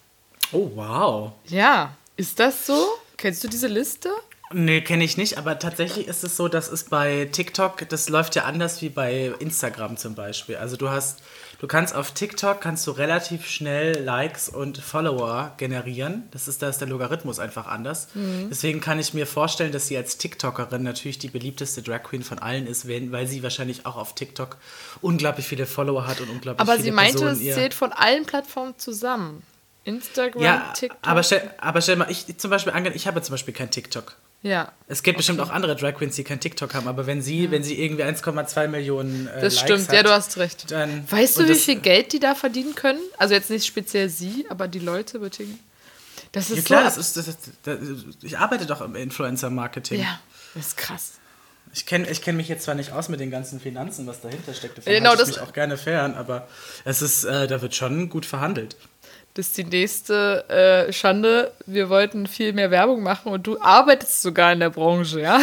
Oh, wow. Ja, ist das so? Kennst du diese Liste? Nee, kenne ich nicht, aber tatsächlich ist es so, dass es bei TikTok, das läuft ja anders wie bei Instagram zum Beispiel. Also du hast, du kannst auf TikTok kannst du relativ schnell Likes und Follower generieren. Das ist, da ist der Logarithmus einfach anders. Mhm. Deswegen kann ich mir vorstellen, dass sie als TikTokerin natürlich die beliebteste Drag Queen von allen ist, weil sie wahrscheinlich auch auf TikTok unglaublich viele Follower hat und unglaublich aber viele Aber sie meinte, Personen es zählt von allen Plattformen zusammen. Instagram, ja, TikTok. Aber stell, aber stell mal, ich zum Beispiel, ich habe zum Beispiel kein TikTok. Ja. Es gibt okay. bestimmt auch andere Drag Queens, die kein TikTok haben, aber wenn sie, ja. wenn sie irgendwie 1,2 Millionen äh, Das Likes stimmt, hat, ja, du hast recht. Dann, weißt du, wie viel Geld die da verdienen können? Also jetzt nicht speziell sie, aber die Leute beziehen. Das ist ja, klar, so das ist, das ist, das, ich arbeite doch im Influencer-Marketing. Ja, das ist krass. Ich kenne ich kenn mich jetzt zwar nicht aus mit den ganzen Finanzen, was dahinter steckt, davon genau, halte ich mich auch gerne fern, aber es ist, äh, da wird schon gut verhandelt. Das ist die nächste äh, Schande. Wir wollten viel mehr Werbung machen und du arbeitest sogar in der Branche, ja?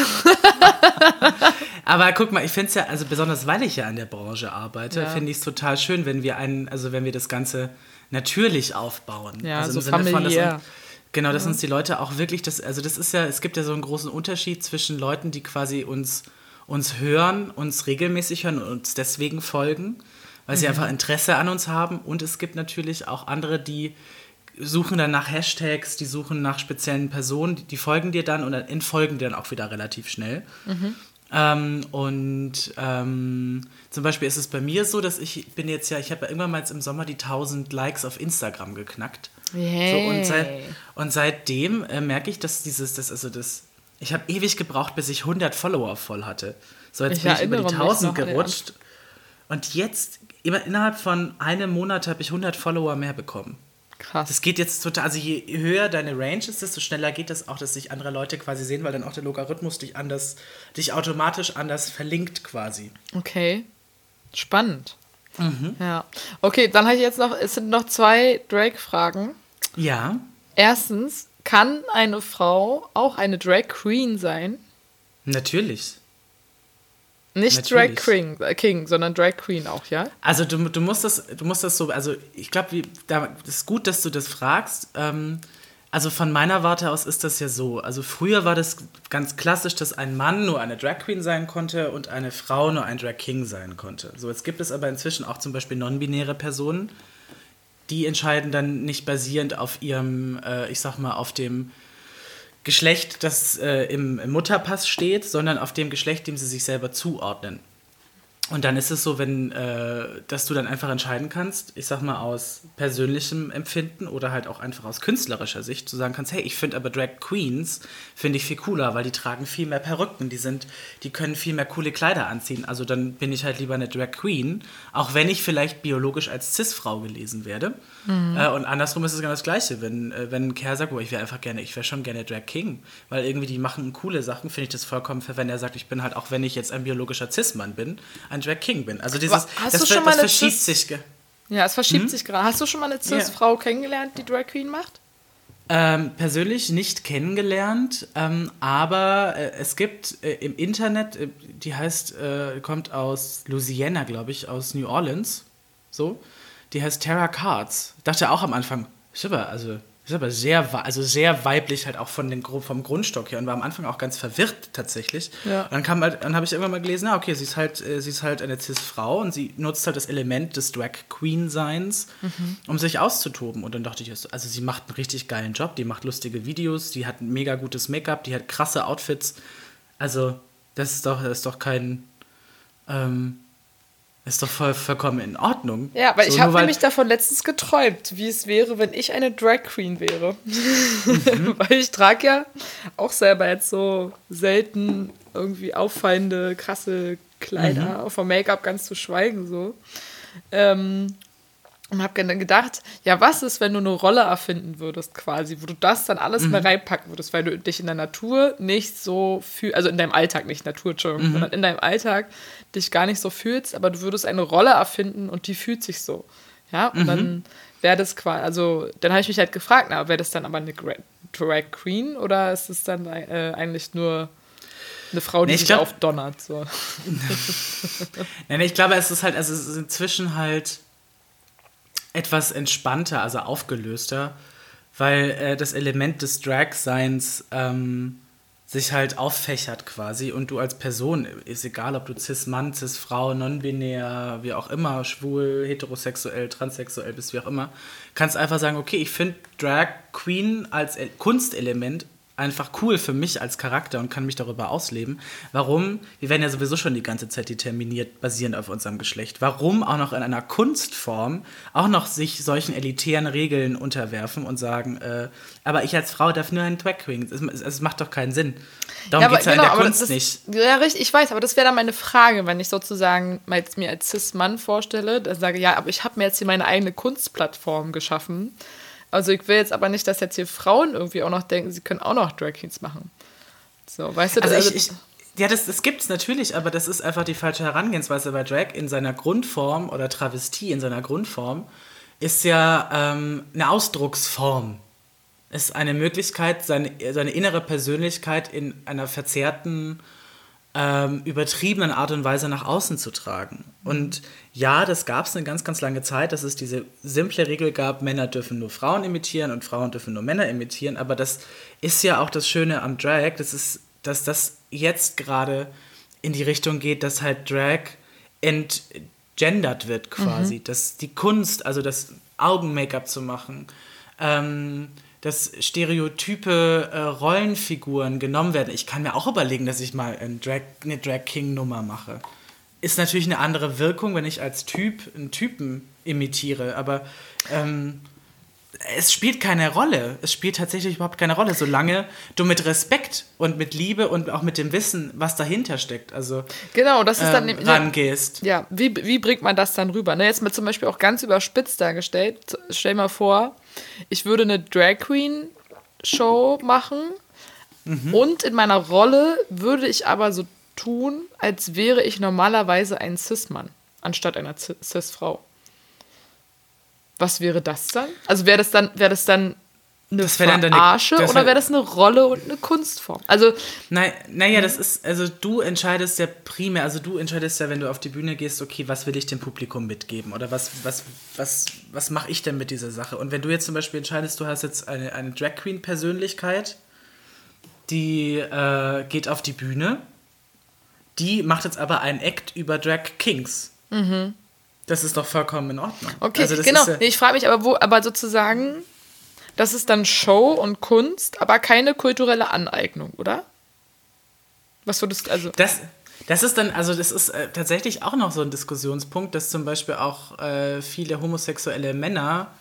Aber guck mal, ich finde es ja, also besonders weil ich ja an der Branche arbeite, ja. finde ich es total schön, wenn wir einen, also wenn wir das Ganze natürlich aufbauen. Ja, also so familiär. Von, genau, dass ja. uns die Leute auch wirklich, das, also das ist ja, es gibt ja so einen großen Unterschied zwischen Leuten, die quasi uns, uns hören, uns regelmäßig hören und uns deswegen folgen, weil mhm. sie einfach Interesse an uns haben. Und es gibt natürlich auch andere, die suchen dann nach Hashtags, die suchen nach speziellen Personen, die, die folgen dir dann und dann entfolgen dir dann auch wieder relativ schnell. Mhm. Ähm, und ähm, zum Beispiel ist es bei mir so, dass ich bin jetzt ja, ich habe ja irgendwann mal jetzt im Sommer die 1000 Likes auf Instagram geknackt. Yay. So, und, seit, und seitdem äh, merke ich, dass dieses, das, also das, ich habe ewig gebraucht, bis ich 100 Follower voll hatte. So, jetzt ich bin ich über die 1000 gerutscht. Und jetzt, immer innerhalb von einem Monat habe ich 100 Follower mehr bekommen. Krass. Das geht jetzt total, also je höher deine Range ist, desto schneller geht das auch, dass sich andere Leute quasi sehen, weil dann auch der Logarithmus dich anders, dich automatisch anders verlinkt quasi. Okay. Spannend. Mhm. Ja. Okay, dann habe ich jetzt noch, es sind noch zwei Drake-Fragen. Ja. Erstens, kann eine Frau auch eine Drag Queen sein? Natürlich. Nicht Natürlich. Drag King, äh, King, sondern Drag Queen auch, ja? Also du, du, musst, das, du musst das so, also ich glaube, das ist gut, dass du das fragst. Ähm, also von meiner Warte aus ist das ja so. Also früher war das ganz klassisch, dass ein Mann nur eine Drag Queen sein konnte und eine Frau nur ein Drag King sein konnte. So, jetzt gibt es aber inzwischen auch zum Beispiel non-binäre Personen, die entscheiden dann nicht basierend auf ihrem, äh, ich sag mal, auf dem Geschlecht, das äh, im, im, Mutterpass steht, sondern auf dem Geschlecht, dem sie sich selber zuordnen. Und dann ist es so, wenn, äh, dass du dann einfach entscheiden kannst, ich sag mal aus persönlichem Empfinden oder halt auch einfach aus künstlerischer Sicht, zu sagen kannst, hey, ich finde aber Drag Queens finde ich viel cooler, weil die tragen viel mehr Perücken, die sind, die können viel mehr coole Kleider anziehen. Also dann bin ich halt lieber eine Drag Queen, auch wenn ich vielleicht biologisch als Cis-Frau gelesen werde. Mhm. Äh, und andersrum ist es genau das Gleiche, wenn, äh, wenn ein Kerl sagt, oh, ich wäre einfach gerne, ich wäre schon gerne Drag King, weil irgendwie die machen coole Sachen, finde ich das vollkommen fair, wenn er sagt, ich bin halt, auch wenn ich jetzt ein biologischer Cis-Mann bin, Drag King bin. Also dieses, Hast das, du schon das, das verschiebt sich. Ja, es verschiebt hm? sich gerade. Hast du schon mal eine Cis-Frau ja. kennengelernt, die Drag Queen macht? Ähm, persönlich nicht kennengelernt, ähm, aber äh, es gibt äh, im Internet, äh, die heißt, äh, kommt aus Louisiana, glaube ich, aus New Orleans, so, die heißt Tara Cards. Ich dachte auch am Anfang, super, also ist aber sehr, also sehr weiblich halt auch von den, vom Grundstock her und war am Anfang auch ganz verwirrt tatsächlich. Ja. Dann kam halt, dann habe ich irgendwann mal gelesen, ah, okay, sie ist halt, äh, sie ist halt eine Cis-Frau und sie nutzt halt das Element des Drag Queen-Seins, mhm. um sich auszutoben. Und dann dachte ich, also sie macht einen richtig geilen Job, die macht lustige Videos, die hat ein mega gutes Make-up, die hat krasse Outfits. Also, das ist doch, das ist doch kein, ähm, ist doch voll, vollkommen in Ordnung. Ja, weil so, ich habe nämlich davon letztens geträumt, wie es wäre, wenn ich eine Drag Queen wäre. Mhm. weil ich trage ja auch selber jetzt so selten irgendwie auffallende, krasse Kleider, mhm. vom Make-up ganz zu schweigen so. Ähm, und habe dann gedacht, ja, was ist, wenn du eine Rolle erfinden würdest, quasi, wo du das dann alles mhm. mehr reinpacken würdest, weil du dich in der Natur nicht so fühlst, also in deinem Alltag nicht Natur, Entschuldigung, mhm. sondern in deinem Alltag dich gar nicht so fühlst, aber du würdest eine Rolle erfinden und die fühlt sich so. Ja, und mhm. dann wäre das quasi, also dann habe ich mich halt gefragt, na, wäre das dann aber eine Drag Queen oder ist es dann äh, eigentlich nur eine Frau, die nee, sich glaub, aufdonnert? So. nee, nee, ich glaube, es ist halt, also es ist inzwischen halt etwas entspannter, also aufgelöster, weil äh, das Element des Drag-Seins ähm, sich halt auffächert quasi und du als Person, ist egal, ob du Cis-Mann, Cis-Frau, non-binär, wie auch immer, schwul, heterosexuell, transsexuell bist, wie auch immer, kannst einfach sagen, okay, ich finde Drag Queen als Kunstelement einfach cool für mich als Charakter und kann mich darüber ausleben. Warum? Wir werden ja sowieso schon die ganze Zeit determiniert, basierend auf unserem Geschlecht. Warum auch noch in einer Kunstform auch noch sich solchen elitären Regeln unterwerfen und sagen, äh, aber ich als Frau darf nur einen Drag Queen. Es, es macht doch keinen Sinn. Darum ja, geht es ja genau, in der Kunst das, nicht. Ja, richtig, ich weiß, aber das wäre dann meine Frage, wenn ich sozusagen mir als Cis-Mann vorstelle, dann sage, ja, aber ich habe mir jetzt hier meine eigene Kunstplattform geschaffen also ich will jetzt aber nicht, dass jetzt hier Frauen irgendwie auch noch denken, sie können auch noch Drag Queens machen. So, weißt du, also, also ich, ich, ja, das, das gibt es natürlich, aber das ist einfach die falsche Herangehensweise, weil Drag in seiner Grundform oder Travestie in seiner Grundform ist ja ähm, eine Ausdrucksform. Ist eine Möglichkeit, seine, seine innere Persönlichkeit in einer verzerrten, ähm, übertriebenen Art und Weise nach außen zu tragen. Und ja, das gab es eine ganz, ganz lange Zeit, dass es diese simple Regel gab, Männer dürfen nur Frauen imitieren und Frauen dürfen nur Männer imitieren. Aber das ist ja auch das Schöne am Drag, das ist, dass das jetzt gerade in die Richtung geht, dass halt Drag entgendert wird quasi. Mhm. Dass die Kunst, also das Augen-Make-up zu machen, ähm, dass stereotype äh, Rollenfiguren genommen werden. Ich kann mir auch überlegen, dass ich mal ein Drag, eine Drag King-Nummer mache. Ist natürlich eine andere Wirkung, wenn ich als Typ einen Typen imitiere, aber ähm, es spielt keine Rolle. Es spielt tatsächlich überhaupt keine Rolle, solange du mit Respekt und mit Liebe und auch mit dem Wissen, was dahinter steckt, also genau, das ist dann ähm, rangehst. Ja, wie, wie bringt man das dann rüber? Ne, jetzt mal zum Beispiel auch ganz überspitzt dargestellt. Stell mal vor, ich würde eine Drag Queen Show machen mhm. und in meiner Rolle würde ich aber so tun, als wäre ich normalerweise ein Cis-Mann anstatt einer Cis-Frau. Was wäre das dann? Also wäre das dann, wäre das dann eine das Verarsche dann eine, oder wäre das eine Rolle und eine Kunstform? Also Nein, naja, das ist, also du entscheidest ja primär, also du entscheidest ja, wenn du auf die Bühne gehst, okay, was will ich dem Publikum mitgeben oder was, was, was, was mache ich denn mit dieser Sache? Und wenn du jetzt zum Beispiel entscheidest, du hast jetzt eine, eine Drag Queen Persönlichkeit, die äh, geht auf die Bühne, die macht jetzt aber einen Act über Drag Kings. Mhm. Das ist doch vollkommen in Ordnung. Okay, also genau. Ja ich frage mich aber, wo, aber sozusagen, das ist dann Show und Kunst, aber keine kulturelle Aneignung, oder? Was würdest du, also. Das, das ist dann, also das ist äh, tatsächlich auch noch so ein Diskussionspunkt, dass zum Beispiel auch äh, viele homosexuelle Männer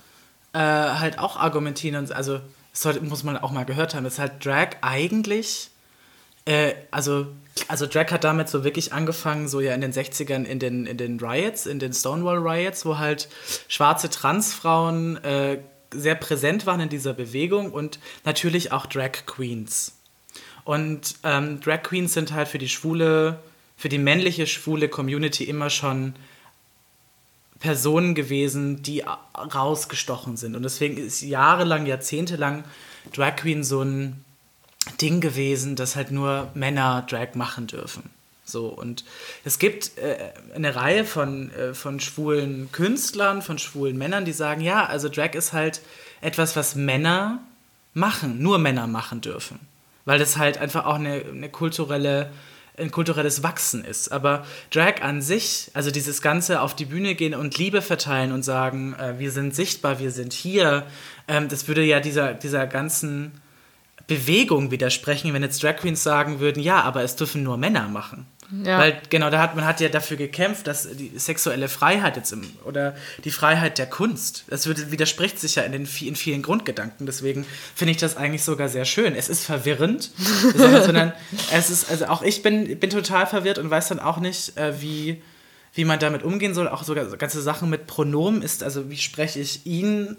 äh, halt auch argumentieren, also das sollte, muss man auch mal gehört haben, dass halt Drag eigentlich, äh, also also Drag hat damit so wirklich angefangen, so ja in den 60ern in den, in den Riots, in den Stonewall Riots, wo halt schwarze Transfrauen äh, sehr präsent waren in dieser Bewegung und natürlich auch Drag Queens. Und ähm, Drag Queens sind halt für die schwule, für die männliche schwule Community immer schon Personen gewesen, die rausgestochen sind. Und deswegen ist jahrelang, jahrzehntelang Drag Queen so ein Ding gewesen, dass halt nur Männer Drag machen dürfen. So, und es gibt äh, eine Reihe von, äh, von schwulen Künstlern, von schwulen Männern, die sagen, ja, also Drag ist halt etwas, was Männer machen, nur Männer machen dürfen. Weil das halt einfach auch eine, eine kulturelle, ein kulturelles Wachsen ist. Aber Drag an sich, also dieses Ganze auf die Bühne gehen und Liebe verteilen und sagen, äh, wir sind sichtbar, wir sind hier, ähm, das würde ja dieser, dieser ganzen Bewegung widersprechen, wenn jetzt Drag Queens sagen würden, ja, aber es dürfen nur Männer machen. Ja. Weil genau, da hat man hat ja dafür gekämpft, dass die sexuelle Freiheit jetzt im, oder die Freiheit der Kunst, das widerspricht sich ja in, den, in vielen Grundgedanken. Deswegen finde ich das eigentlich sogar sehr schön. Es ist verwirrend, sondern es ist, also auch ich bin, bin total verwirrt und weiß dann auch nicht, äh, wie, wie man damit umgehen soll. Auch sogar so ganze Sachen mit Pronomen ist, also wie spreche ich ihn,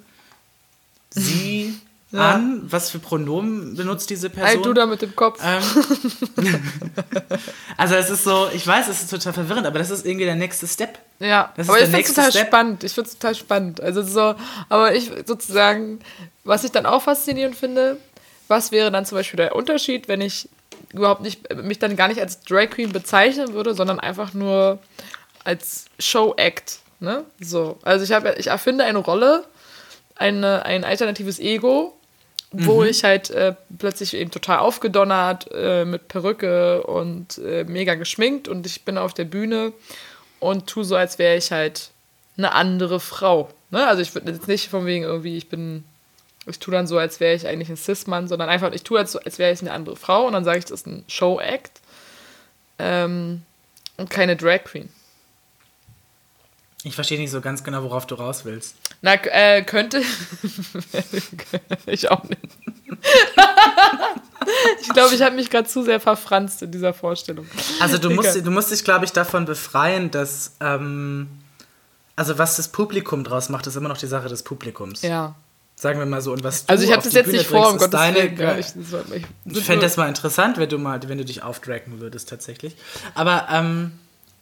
sie ja. an. Was für Pronomen benutzt diese Person? Halt du da mit dem Kopf. Ähm, also es ist so, ich weiß, es ist total verwirrend, aber das ist irgendwie der nächste Step. Ja, das aber ich finde es total Step. spannend. Ich finde es total spannend. Also so, aber ich sozusagen, was ich dann auch faszinierend finde, was wäre dann zum Beispiel der Unterschied, wenn ich überhaupt nicht, mich dann gar nicht als Drag Queen bezeichnen würde, sondern einfach nur als Show Act. Ne? So. Also ich habe, ich erfinde eine Rolle, eine, ein alternatives Ego wo mhm. ich halt äh, plötzlich eben total aufgedonnert äh, mit Perücke und äh, mega geschminkt und ich bin auf der Bühne und tue so, als wäre ich halt eine andere Frau. Ne? Also ich würde jetzt nicht von wegen irgendwie, ich bin, ich tue dann so, als wäre ich eigentlich ein Cis-Mann, sondern einfach, ich tue als, als wäre ich eine andere Frau und dann sage ich, das ist ein Show-Act ähm, und keine Drag Queen. Ich verstehe nicht so ganz genau, worauf du raus willst. Na, äh, könnte. ich auch nicht. ich glaube, ich habe mich gerade zu sehr verfranst in dieser Vorstellung. Also du musst, du musst dich, glaube ich, davon befreien, dass. Ähm, also was das Publikum draus macht, ist immer noch die Sache des Publikums. Ja. Sagen wir mal so. Und was also ich habe das jetzt Bühne nicht vor, um Gottes deine, Willen. Ja, ich, ich, ich fände das mal interessant, wenn du mal, wenn du dich aufdragen würdest tatsächlich. Aber ähm,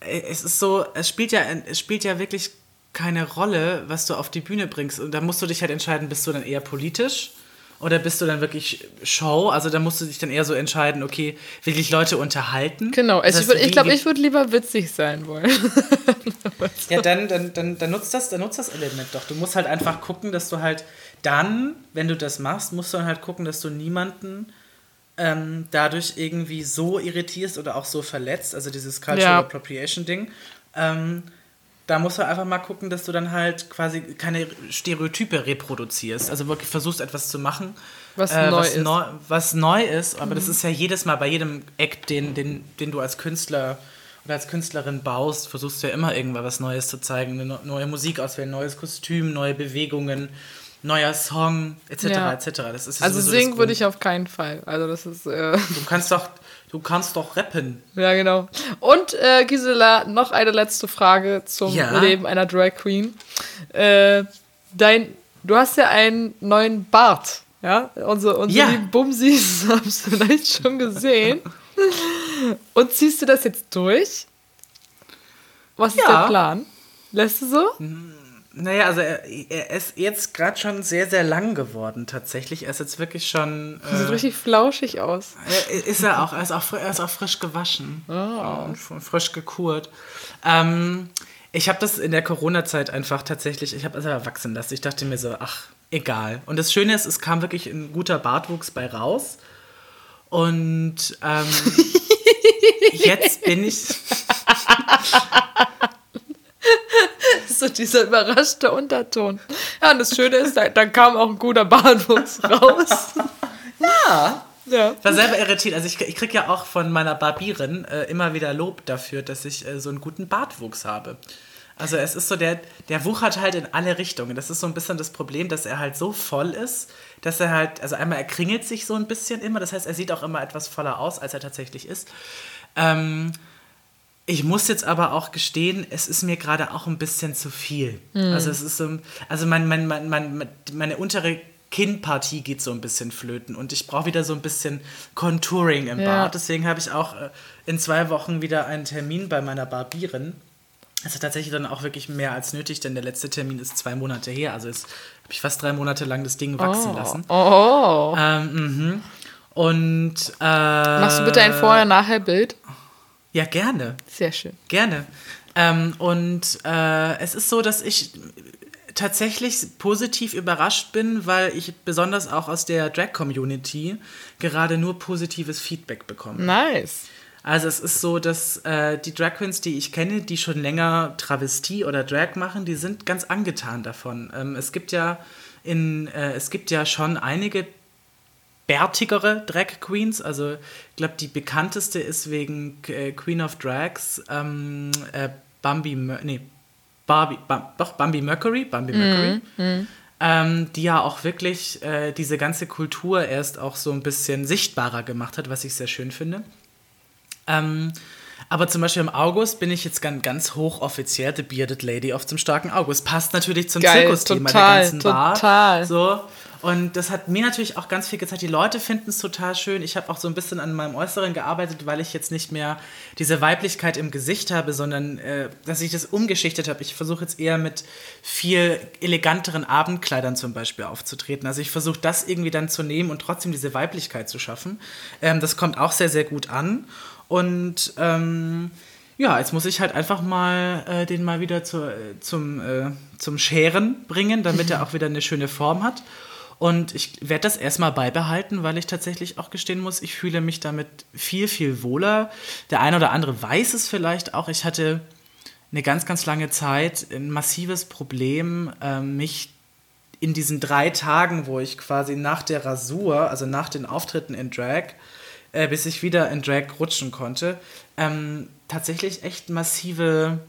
es ist so, es spielt ja, es spielt ja wirklich keine Rolle, was du auf die Bühne bringst. Und da musst du dich halt entscheiden, bist du dann eher politisch oder bist du dann wirklich Show? Also da musst du dich dann eher so entscheiden, okay, wirklich Leute unterhalten. Genau, also ich, würd, ich glaube, ich würde lieber witzig sein wollen. ja, dann, dann, dann, dann, nutzt das, dann nutzt das Element doch. Du musst halt einfach gucken, dass du halt dann, wenn du das machst, musst du dann halt gucken, dass du niemanden ähm, dadurch irgendwie so irritierst oder auch so verletzt, also dieses Cultural ja. Appropriation Ding. Ähm, da musst du einfach mal gucken, dass du dann halt quasi keine Stereotype reproduzierst. Also wirklich versuchst etwas zu machen, was, äh, neu, was, ist. Neu, was neu ist. Aber mhm. das ist ja jedes Mal bei jedem Act, den, den, den du als Künstler oder als Künstlerin baust, versuchst du ja immer irgendwas was Neues zu zeigen. Eine neue Musik auswählen, neues Kostüm, neue Bewegungen, neuer Song, etc. Ja. etc. Das ist also singen würde ich auf keinen Fall. Also das ist. Äh du kannst doch Du kannst doch rappen. Ja, genau. Und äh, Gisela, noch eine letzte Frage zum ja? Leben einer Drag Queen. Äh, dein, du hast ja einen neuen Bart. Ja, unsere, unsere ja. lieben Bumsis haben es vielleicht schon gesehen. Und ziehst du das jetzt durch? Was ist ja. der Plan? Lässt du so? Mhm. Naja, also er, er ist jetzt gerade schon sehr, sehr lang geworden tatsächlich. Er ist jetzt wirklich schon. Äh, sieht richtig flauschig aus. Ist er auch. Er ist auch, er ist auch frisch gewaschen. Oh. Und frisch gekurt. Ähm, ich habe das in der Corona-Zeit einfach tatsächlich, ich habe es also wachsen lassen. Ich dachte mir so, ach, egal. Und das Schöne ist, es kam wirklich ein guter Bartwuchs bei raus. Und ähm, jetzt bin ich. so dieser überraschte Unterton. Ja, und das Schöne ist, dann kam auch ein guter Bartwuchs raus. ja. Ja. Ich war selber irritiert. Also ich, ich kriege ja auch von meiner Barbierin äh, immer wieder Lob dafür, dass ich äh, so einen guten Bartwuchs habe. Also es ist so, der, der wuchert halt in alle Richtungen. Das ist so ein bisschen das Problem, dass er halt so voll ist, dass er halt, also einmal er kringelt sich so ein bisschen immer. Das heißt, er sieht auch immer etwas voller aus, als er tatsächlich ist. Ähm, ich muss jetzt aber auch gestehen, es ist mir gerade auch ein bisschen zu viel. Mhm. Also es ist so, also mein, mein, mein, mein, meine untere Kinnpartie geht so ein bisschen flöten und ich brauche wieder so ein bisschen Contouring im ja. Bart. Deswegen habe ich auch äh, in zwei Wochen wieder einen Termin bei meiner Barbierin. Das ist tatsächlich dann auch wirklich mehr als nötig, denn der letzte Termin ist zwei Monate her. Also habe ich fast drei Monate lang das Ding wachsen oh. lassen. Oh. Ähm, mhm. und äh, machst du bitte ein Vorher-Nachher-Bild? Ja, gerne. Sehr schön. Gerne. Ähm, und äh, es ist so, dass ich tatsächlich positiv überrascht bin, weil ich besonders auch aus der Drag-Community gerade nur positives Feedback bekomme. Nice. Also es ist so, dass äh, die Drag Queens, die ich kenne, die schon länger Travestie oder Drag machen, die sind ganz angetan davon. Ähm, es gibt ja in, äh, es gibt ja schon einige bärtigere Drag Queens. Also ich glaube, die bekannteste ist wegen äh, Queen of Drags ähm, äh, Bambi, nee, Barbie, Bam, doch Bambi Mercury, Bambi Mercury. Mm, Ähm, die ja auch wirklich äh, diese ganze Kultur erst auch so ein bisschen sichtbarer gemacht hat, was ich sehr schön finde. Ähm, aber zum Beispiel im August bin ich jetzt ganz, ganz hochoffiziell The Bearded Lady auf zum starken August. Passt natürlich zum Zirkusthema der ganzen total. Bar. So. Und das hat mir natürlich auch ganz viel gezeigt. Die Leute finden es total schön. Ich habe auch so ein bisschen an meinem Äußeren gearbeitet, weil ich jetzt nicht mehr diese Weiblichkeit im Gesicht habe, sondern äh, dass ich das umgeschichtet habe. Ich versuche jetzt eher mit viel eleganteren Abendkleidern zum Beispiel aufzutreten. Also ich versuche das irgendwie dann zu nehmen und trotzdem diese Weiblichkeit zu schaffen. Ähm, das kommt auch sehr, sehr gut an. Und ähm, ja, jetzt muss ich halt einfach mal äh, den mal wieder zu, äh, zum, äh, zum Scheren bringen, damit er auch wieder eine schöne Form hat. Und ich werde das erstmal beibehalten, weil ich tatsächlich auch gestehen muss, ich fühle mich damit viel, viel wohler. Der eine oder andere weiß es vielleicht auch. Ich hatte eine ganz, ganz lange Zeit ein massives Problem, äh, mich in diesen drei Tagen, wo ich quasi nach der Rasur, also nach den Auftritten in Drag, äh, bis ich wieder in Drag rutschen konnte, ähm, tatsächlich echt massive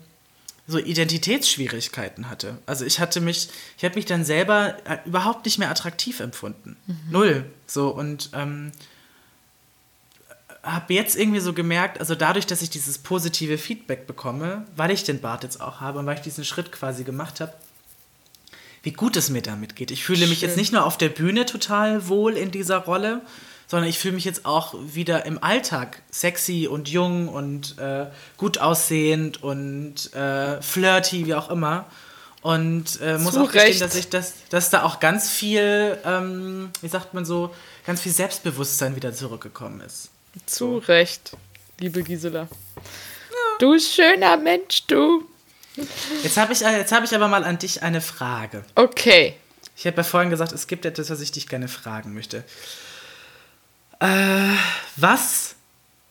so Identitätsschwierigkeiten hatte. Also ich hatte mich, ich habe mich dann selber äh, überhaupt nicht mehr attraktiv empfunden. Mhm. Null. So und ähm, habe jetzt irgendwie so gemerkt, also dadurch, dass ich dieses positive Feedback bekomme, weil ich den Bart jetzt auch habe und weil ich diesen Schritt quasi gemacht habe, wie gut es mir damit geht. Ich fühle Schön. mich jetzt nicht nur auf der Bühne total wohl in dieser Rolle, sondern ich fühle mich jetzt auch wieder im Alltag sexy und jung und äh, gut aussehend und äh, flirty, wie auch immer. Und äh, muss auch gestehen, dass ich das, dass da auch ganz viel, ähm, wie sagt man so, ganz viel Selbstbewusstsein wieder zurückgekommen ist. Zu Recht, liebe Gisela. Du schöner Mensch, du. Jetzt habe ich, jetzt hab ich aber mal an dich eine Frage. Okay. Ich habe ja vorhin gesagt, es gibt etwas, was ich dich gerne fragen möchte. Äh, was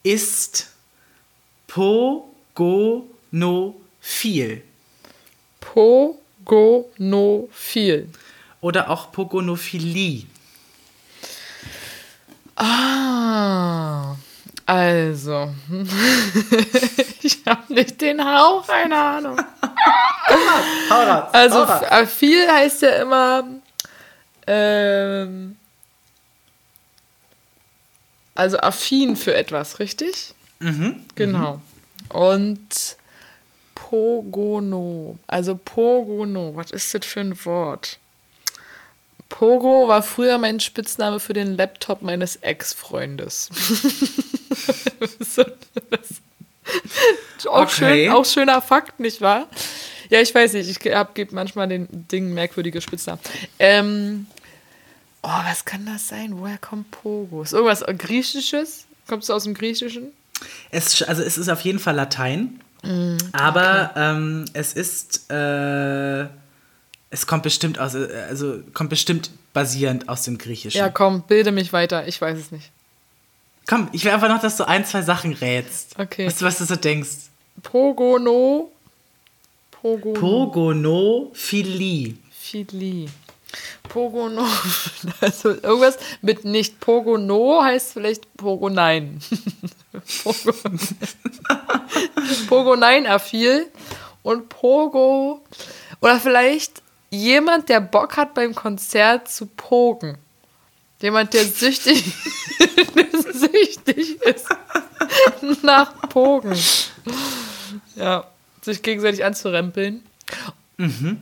ist Pogonophil? Pogonophil. Oder auch Pogonophilie? Ah, also. ich habe nicht den Hauch einer Ahnung. Also, f- viel heißt ja immer. Ähm, also affin für etwas, richtig? Mhm. Genau. Und Pogono. Also Pogono. Was ist das für ein Wort? Pogo war früher mein Spitzname für den Laptop meines Ex-Freundes. Auch, Okay. schön, auch schöner Fakt, nicht wahr? Ja, ich weiß nicht, ich gebe manchmal den Dingen merkwürdige Spitznamen. Ähm, oh, was kann das sein? Woher kommt Pogo? Ist irgendwas Griechisches? Kommst du aus dem Griechischen? Es, also es ist auf jeden Fall Latein, Mm, aber ähm, es ist, äh, es kommt bestimmt aus, äh, also kommt bestimmt basierend aus dem Griechischen. Ja, komm, bilde mich weiter. Ich weiß es nicht. Komm, ich will einfach noch, dass du ein, zwei Sachen rätst. Okay. Was, was du so denkst. Pogono. Pogono. Pogonophilie. Phili. Pogono. Also irgendwas mit nicht Pogono heißt vielleicht Pogonein. Pogo. Pogonein affil und Pogo. Oder vielleicht jemand, der Bock hat beim Konzert zu pogen. Jemand, der süchtig, der süchtig ist nach Pogen. Ja, sich gegenseitig anzurempeln.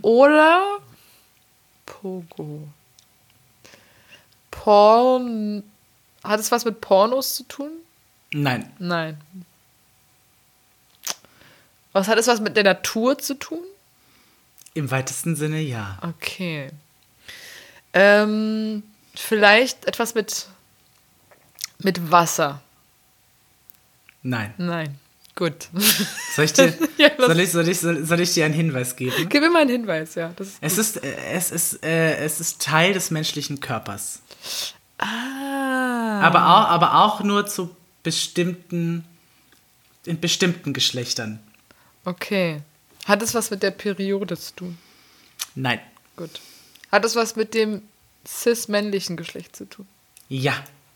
Oder Pogo. Porn. Hat es was mit Pornos zu tun? Nein. Nein. Was hat es was mit der Natur zu tun? Im weitesten Sinne ja. Okay. Ähm, vielleicht etwas mit mit Wasser. Nein. Nein. Gut. Soll ich dir, Ja, soll ich, soll ich, soll, soll ich dir einen Hinweis geben? Gib mir mal einen Hinweis, ja. Ist Es ist, äh, es, ist, äh, es ist Teil des menschlichen Körpers. ah. Aber, auch, aber auch nur zu bestimmten, in bestimmten Geschlechtern. Okay. Hat es was mit der Periode zu tun? Nein. Gut. Hat es was mit dem cis-männlichen Geschlecht zu tun? Ja.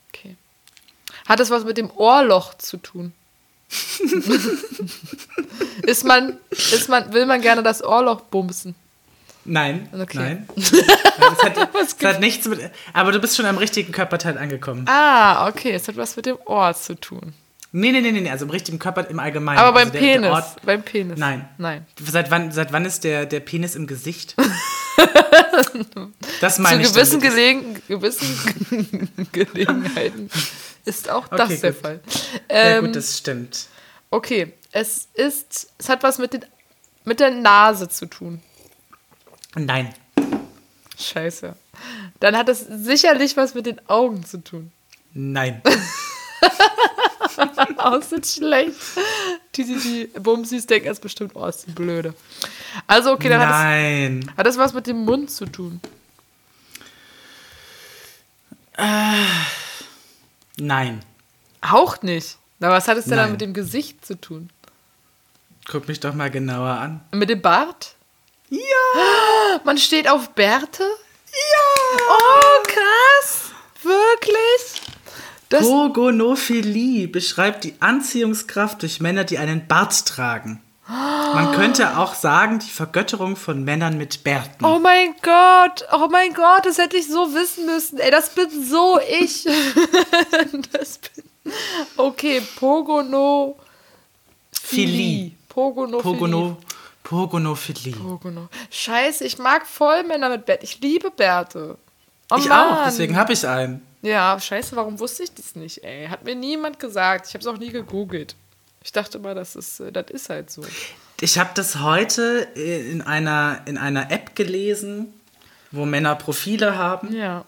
Okay. Hat es was mit dem Ohrloch zu tun? ist man, ist man, will man gerne das Ohrloch bumsen? Nein. Okay. Nein. Es, hat, hat nichts mit. Aber du bist schon am richtigen Körperteil angekommen. Ah, okay. Es hat was mit dem Ohr zu tun. Nee, nee, nee, nee, also im richtigen Körper im Allgemeinen. Aber beim also der- der Penis. Ort- beim Penis. Nein. Nein. Seit wann, seit wann ist der, der Penis im Gesicht? das Zu meine ich. gewissen, damit. Gelegen, gewissen Gelegenheiten ist auch das Okay, der gut. Fall. Ja, Ähm, gut, das stimmt. okay, es ist, es hat was mit, den, mit der Nase zu tun. Nein. Scheiße. Dann hat es sicherlich was mit den Augen zu tun. Nein. Oh, das schlecht. Die, die, die Bumsis denken jetzt bestimmt, oh, ist die blöde. Also, okay, dann hat Nein. es, hat es was mit dem Mund zu tun. Nein. Auch nicht. Na, was hat es denn dann Nein. mit dem Gesicht zu tun? Guck mich doch mal genauer an. Mit dem Bart? Ja! Man steht auf Bärte? Ja! Oh, krass. Wirklich? Das, Pogonophilie beschreibt die Anziehungskraft durch Männer, die einen Bart tragen. Man könnte auch sagen, die Vergötterung von Männern mit Bärten. oh mein Gott. Oh mein Gott, das hätte ich so wissen müssen. Ey, das bin so ich. das bin, okay, Pogono. Philie. Pogono. Pogono, Pogonophilie. Pogono. Scheiße, ich mag voll Männer mit Bart. Ich liebe Bärte. Oh ich Mann. auch, deswegen habe ich einen. Ja, scheiße, warum wusste ich das nicht, ey? Hat mir niemand gesagt. Ich habe es auch nie gegoogelt. Ich dachte mal, das ist, äh, das ist halt so. Ich habe das heute in einer, in einer App gelesen, wo Männer Profile haben. Ja.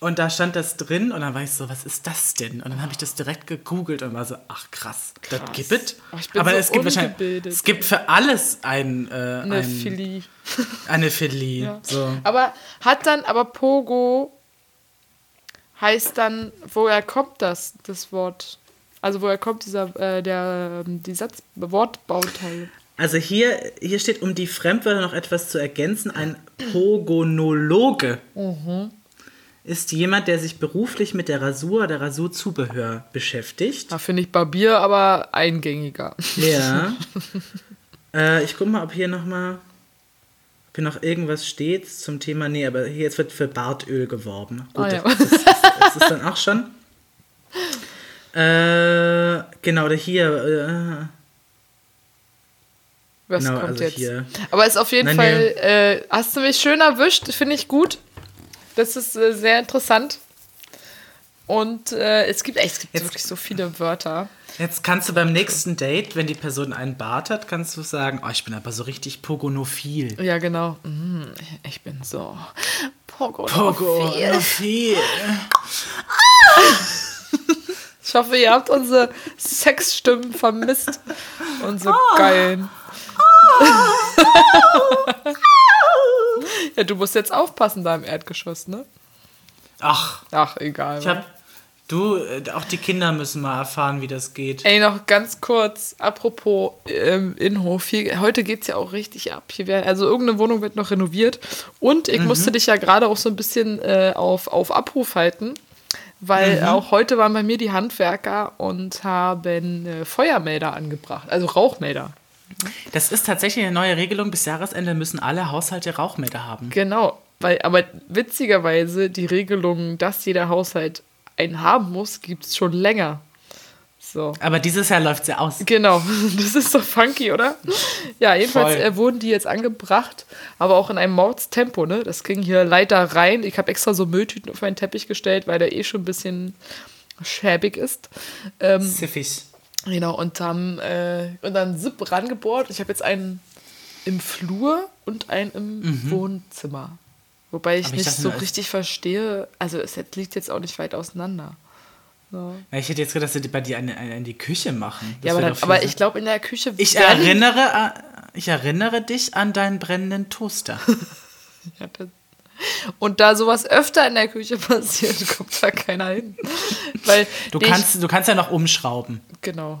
Und da stand das drin und dann war ich so, was ist das denn? Und dann habe ich das direkt gegoogelt und war so, ach krass, das Krass. gibt es. Oh, Aber so es gibt wahrscheinlich, es gibt für alles ein, äh, Eine ein, Philie. eine Philie. Ja. So. Aber hat dann, aber Pogo heißt dann, woher kommt das, das Wort? Also woher kommt dieser, äh, der, ähm, die Satz, Wortbauteil? Also hier, hier steht, um die Fremdwörter noch etwas zu ergänzen, ein Pogonologe ist jemand, der sich beruflich mit der Rasur oder Rasurzubehör beschäftigt. Da finde ich Barbier aber eingängiger. Ja. äh, ich guck mal, ob hier noch mal ob hier noch irgendwas steht zum Thema. Nee, aber hier jetzt wird für Bartöl geworben. Gut, Ah, ja. das, ist, das ist dann auch schon. Äh, genau, oder hier. Was Genau, kommt also jetzt? hier. Aber ist auf jeden Nein, Fall, äh, hast du mich schön erwischt, finde ich gut. Das ist äh, sehr interessant. Und äh, es gibt, echt, es gibt Jetzt- wirklich so viele Wörter. Äh, jetzt kannst du beim nächsten Date, wenn die Person einen Bart hat, kannst du sagen: Oh, ich bin aber so richtig pogonophil. Ja, genau. Mhm, ich bin so Pogo. Pogonophil. Ich hoffe, ihr habt unsere Sexstimmen vermisst. Unsere geilen. ja, du musst jetzt aufpassen da im Erdgeschoss, ne? Ach, Ach, egal. ich hab. Du, äh, auch die Kinder müssen mal erfahren, wie das geht. Ey, noch ganz kurz, apropos ähm, Innenhof, hier, heute geht's ja auch richtig ab. Hier wär, also irgendeine Wohnung wird noch renoviert. Und ich musste dich ja gerade auch so ein bisschen äh, auf, auf Abruf halten, weil auch heute waren bei mir die Handwerker und haben äh, Feuermelder angebracht, also Rauchmelder. Das ist tatsächlich eine neue Regelung. Bis Jahresende müssen alle Haushalte Rauchmelder haben. Genau, weil, aber witzigerweise die Regelung, dass jeder Haushalt einen haben muss, gibt's schon länger. So. Aber dieses Jahr läuft sie aus. Genau, das ist so funky, oder? Ja, jedenfalls Voll. äh, wurden die jetzt angebracht, aber auch in einem Mordstempo, ne? Das ging hier Leiter rein. Ich habe extra so Mülltüten auf meinen Teppich gestellt, weil der eh schon ein bisschen schäbig ist. Ähm, Siffig. genau, und haben äh, und dann Zip rangebohrt. Ich habe jetzt einen im Flur und einen im Wohnzimmer. Wobei ich Mhm. Ich nicht so nur, richtig verstehe. Also es liegt jetzt auch nicht weit auseinander. So. Ich hätte jetzt gedacht, dass sie bei dir eine, eine in die Küche machen. Das Ja, aber, dann, aber ich glaube, in der Küche Ich erinnere, an- ich erinnere dich an deinen brennenden Toaster. Ja, das- Und da sowas öfter in der Küche passiert, kommt da keiner hin. Weil Du ich- kannst, du kannst ja noch umschrauben. Genau.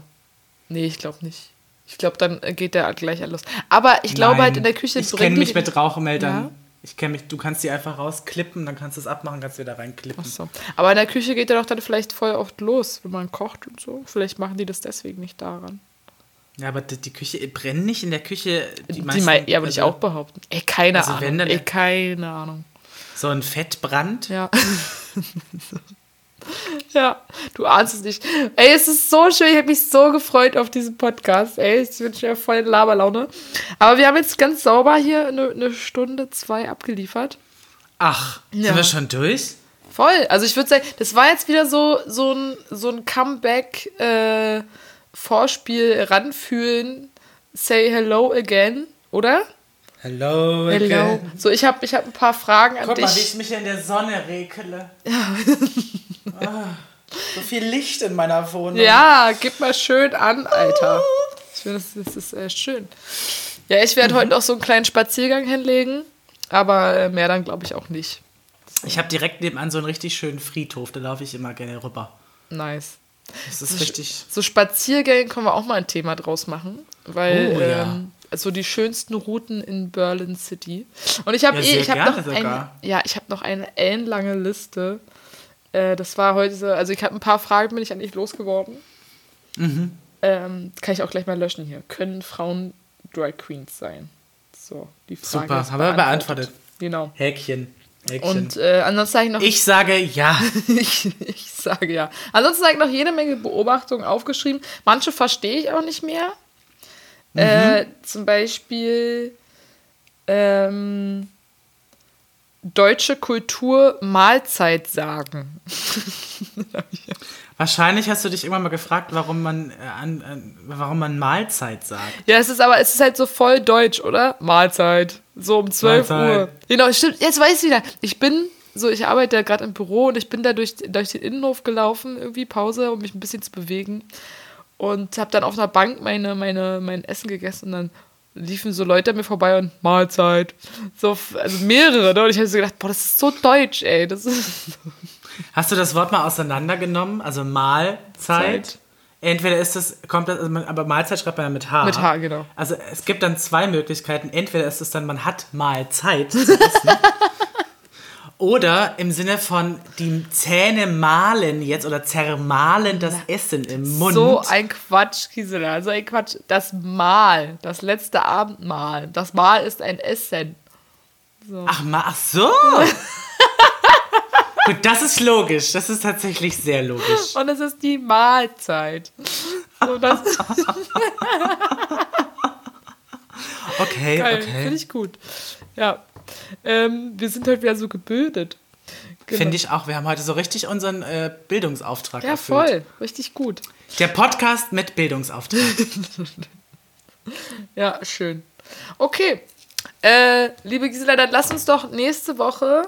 Nee, ich glaube nicht. Ich glaube, dann geht der gleich los. Aber ich glaube halt in der Küche Ich kenne mich mit Rauchmeldern. Ja? Ich kenne mich, du kannst die einfach rausklippen, dann kannst du es abmachen, kannst wieder reinklippen. Ach so. Aber in der Küche geht der doch dann vielleicht voll oft los, wenn man kocht und so. Vielleicht machen die das deswegen nicht daran. Ja, aber die, die Küche brennt nicht in der Küche. Die, Die meisten- mei- ja, würde ich also auch behaupten. Ey, keine Also Ahnung. wenn dann- Ey, keine Ahnung. So ein Fettbrand. Ja. ja, du ahnst es nicht. Ey, es ist so schön. Ich habe mich so gefreut auf diesen Podcast. Ey, ich bin schon ja voll in Laberlaune. Aber wir haben jetzt ganz sauber hier eine, eine Stunde, zwei abgeliefert. Ach, Ja. sind wir schon durch? Voll. Also ich würde sagen, das war jetzt wieder so, so ein, so ein Comeback, äh, Vorspiel, ranfühlen, say hello again, oder? Hello, Hello. So, ich habe ich hab ein paar Fragen an Guck dich. mal, wie ich mich in der Sonne rekele. Ah, so viel Licht in meiner Wohnung. Ja, gib mal schön an, Alter. Ich finde, das, das ist äh, schön. Ja, ich werde heute auch so einen kleinen Spaziergang hinlegen, aber äh, mehr dann glaube ich auch nicht. Ich habe direkt nebenan so einen richtig schönen Friedhof, da laufe ich immer gerne rüber. Nice. Das ist richtig. So Spaziergänge können wir auch mal ein Thema draus machen, weil Oh, ja. ähm, so die schönsten Routen in Berlin City. Und ich habe Ja, eh, ich habe noch eine, sogar. ja, ich habe noch eine ellenlange Liste. Äh, das war heute, so- also ich habe ein paar Fragen bin ich dich losgeworden. Mhm. Ähm, kann ich auch gleich mal löschen hier. Können Frauen Drag Queens sein? So, die Frage Super, haben wir beantwortet. Genau. Häkchen. Häkchen. Und äh, ansonsten sage ich noch, ich sage ja. ich, ich sage ja. Ansonsten habe ich noch jede Menge Beobachtungen aufgeschrieben. Manche verstehe ich auch nicht mehr. Äh, zum Beispiel ähm, deutsche Kultur Mahlzeit sagen. Wahrscheinlich hast du dich irgendwann mal gefragt, warum man, äh, an, an, warum man Mahlzeit sagt. Ja, es ist aber, es ist halt so voll deutsch, oder? Mahlzeit. So um 12 Mahlzeit. Uhr. Genau, stimmt. Jetzt weiß ich wieder. Ich bin so, ich arbeite ja gerade im Büro und ich bin da durch, durch den Innenhof gelaufen, irgendwie Pause, um mich ein bisschen zu bewegen. Und habe dann auf einer Bank meine, meine, mein Essen gegessen und dann liefen so Leute an mir vorbei und Mahlzeit. So, also mehrere, ne? Und ich habe so gedacht, boah, das ist so deutsch, ey. Das ist. Hast du das Wort mal auseinandergenommen? Also Mahlzeit? Zeit. Entweder ist das, kommt das, also aber Mahlzeit schreibt man ja mit H. Mit H, genau. Also es gibt dann zwei Möglichkeiten. Entweder ist es dann, man hat Mahlzeit zu essen. Oder im Sinne von die Zähne mahlen jetzt oder zermahlen das Essen im Mund. So ein Quatsch, Gisela. So ein Quatsch. Das Mahl, das letzte Abendmahl. Das Mahl ist ein Essen. ach, ma, ach so. Gut, das ist logisch. Das ist tatsächlich sehr logisch. Und es ist die Mahlzeit. So, das Okay, geil. Finde okay. ich gut. Ja. Ähm, wir sind heute wieder so gebildet. Genau. Finde ich auch. Wir haben heute so richtig unseren äh, Bildungsauftrag Ja, erfüllt. voll. Richtig gut. Der Podcast mit Bildungsauftrag. Ja, schön. Okay. Äh, liebe Gisela, dann lass uns doch nächste Woche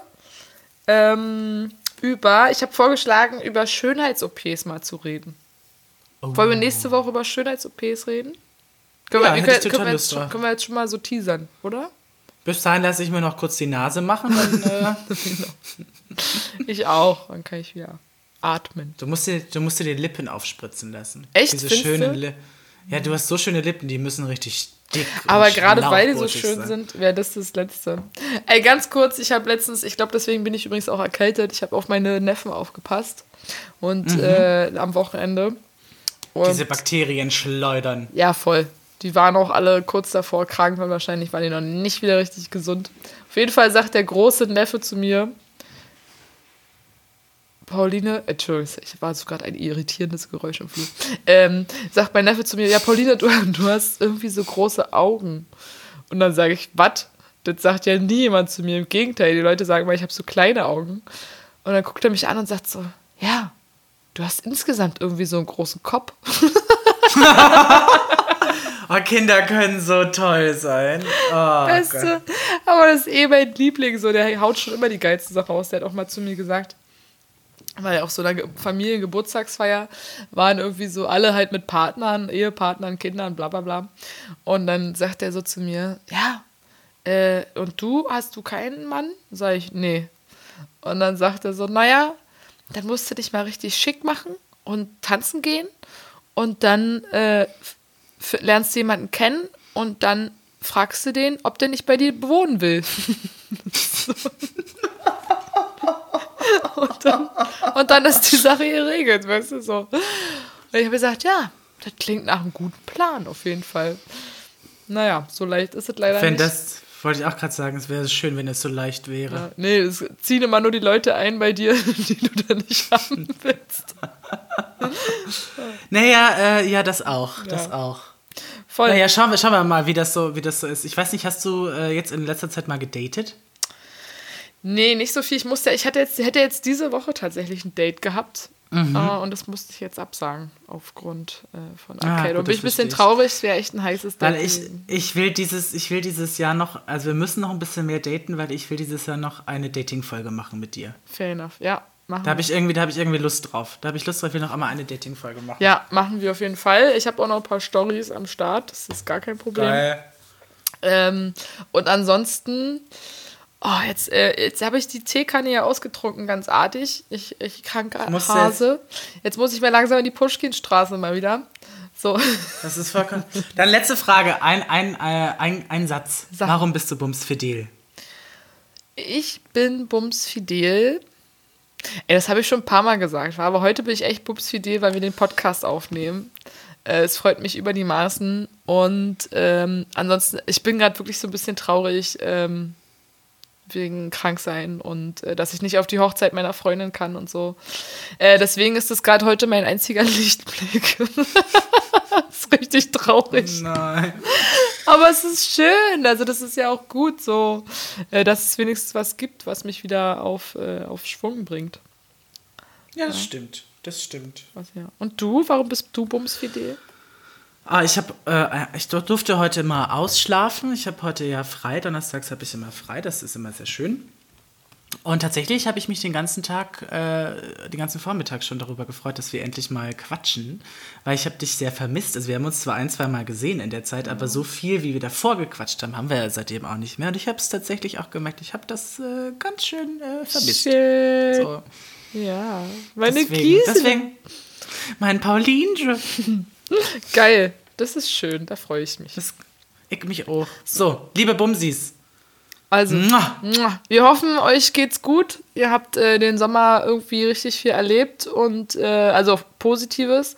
ähm, über, ich habe vorgeschlagen, über Schönheits-OPs mal zu reden. Wollen wir nächste Woche über Schönheits-OPs reden? Können, Ja, wir, wir können, können, wir jetzt, können wir jetzt schon mal so teasern, oder? Bis dahin lasse ich mir noch kurz die Nase machen. Dann, äh, Ich auch. Dann kann ich wieder atmen. du, musst dir, du musst dir die Lippen aufspritzen lassen. Echt? Diese Findest schönen du? Li Ja, du hast so schöne Lippen, die müssen richtig dick Aber gerade weil die so schön sein. sind, wäre das das Letzte. Ey, ganz kurz, ich habe letztens, ich glaube, deswegen bin ich übrigens auch erkältet. Ich habe auf meine Neffen aufgepasst und äh, am Wochenende. Und Mhm. Diese Bakterien schleudern. ja, voll. Die waren auch alle kurz davor krank, weil wahrscheinlich waren die noch nicht wieder richtig gesund. Auf jeden Fall sagt der große Neffe zu mir, Pauline, Entschuldigung, ich war so gerade ein irritierendes Geräusch im Flur. Ähm, sagt mein Neffe zu mir, ja, Pauline, du, du hast irgendwie so große Augen. Und dann sage ich, was? Das sagt ja nie jemand zu mir. Im Gegenteil, die Leute sagen mal, ich habe so kleine Augen. Und dann guckt er mich an und sagt so, ja, du hast insgesamt irgendwie so einen großen Kopf. Oh, Kinder können so toll sein. Oh, Gott. Beste. Aber das ist eh mein Liebling so. Der haut schon immer die geilste Sache raus. Der hat auch mal zu mir gesagt, weil auf so einer Ge- Familiengeburtstagsfeier waren irgendwie so alle halt mit Partnern, Ehepartnern, Kindern, bla bla bla. Und dann sagt er so zu mir, ja, äh, und du, hast du keinen Mann? Sag ich, nee. Und dann sagt er so, naja, dann musst du dich mal richtig schick machen und tanzen gehen und dann äh, lernst du jemanden kennen und dann fragst du den, ob der nicht bei dir wohnen will. und, dann, und dann ist die Sache geregelt, weißt du so. Und ich habe gesagt, ja, das klingt nach einem guten Plan auf jeden Fall. Naja, so leicht ist es leider Wenn nicht. das, wollte ich auch gerade sagen, es wäre schön, wenn es so leicht wäre. Ja, nee, es ziehen immer nur die Leute ein bei dir, die du da nicht haben willst. Naja, äh, ja, das auch. Das Ja. auch. Voll. Naja, schauen wir, schauen wir mal, wie das so, wie das so ist. Ich weiß nicht, hast du äh, jetzt in letzter Zeit mal gedatet? Nee, nicht so viel. Ich musste, ich hatte jetzt, hätte jetzt diese Woche tatsächlich ein Date gehabt. Mhm. äh, und das musste ich jetzt absagen aufgrund äh, von Ah, Arcade. gut, und bin ich ein bisschen ich. traurig, es wäre echt ein heißes Date. Weil ich, ich will dieses, ich will dieses Jahr noch, also wir müssen noch ein bisschen mehr daten, weil ich will dieses Jahr noch eine Dating-Folge machen mit dir. Fair enough. Ja, machen Da habe wir. ich irgendwie, da habe ich irgendwie Lust drauf. Da habe ich Lust drauf, ich will noch einmal eine Dating-Folge machen. Ja, machen wir auf jeden Fall. Ich habe auch noch ein paar Stories am Start. Das ist gar kein Problem. Geil. Ähm, und ansonsten, oh, jetzt, äh, jetzt habe ich die Teekanne ja ausgetrunken, ganz artig. Ich, ich kranke Hase. Jetzt muss ich mir langsam in die Pushkinstraße mal wieder. So, Das ist vollkommen. Dann letzte Frage, ein, ein, äh, ein, ein Satz. Warum bist du bumsfidel? ich bin bumsfidel. Ey, das habe ich schon ein paar Mal gesagt, aber heute bin ich echt bumsfidel, weil wir den Podcast aufnehmen. Äh, es freut mich über die Maßen. Und ähm, ansonsten, ich bin gerade wirklich so ein bisschen traurig ähm, wegen Kranksein und äh, dass ich nicht auf die Hochzeit meiner Freundin kann und so. Äh, deswegen ist es gerade heute mein einziger Lichtblick. das ist richtig traurig. Nein. Aber es ist schön. Also, das ist ja auch gut so, äh, dass es wenigstens was gibt, was mich wieder auf, äh, auf Schwung bringt. Ja, das stimmt. Das stimmt. Was, ja. Und du, warum bist du bumsfidel? Ah, ich habe, äh, ich dur- durfte heute mal ausschlafen. Ich habe heute ja frei. Donnerstags habe ich immer frei. Das ist immer sehr schön. Und tatsächlich habe ich mich den ganzen Tag, äh, den ganzen Vormittag schon darüber gefreut, dass wir endlich mal quatschen, weil ich habe dich sehr vermisst. Also wir haben uns zwar ein, zwei Mal gesehen in der Zeit, aber so viel, wie wir davor gequatscht haben, haben wir ja seitdem auch nicht mehr. Und ich habe es tatsächlich auch gemerkt. Ich habe das äh, ganz schön äh, vermisst. Shit. So. Ja, meine Deswegen, Kiesel. deswegen, mein Paulinchen. Geil, das ist schön, da freue ich mich. Das, ich mich auch. So, liebe Bumsis. Also, wir hoffen, euch geht's gut. Ihr habt äh, den Sommer irgendwie richtig viel erlebt und äh, also Positives.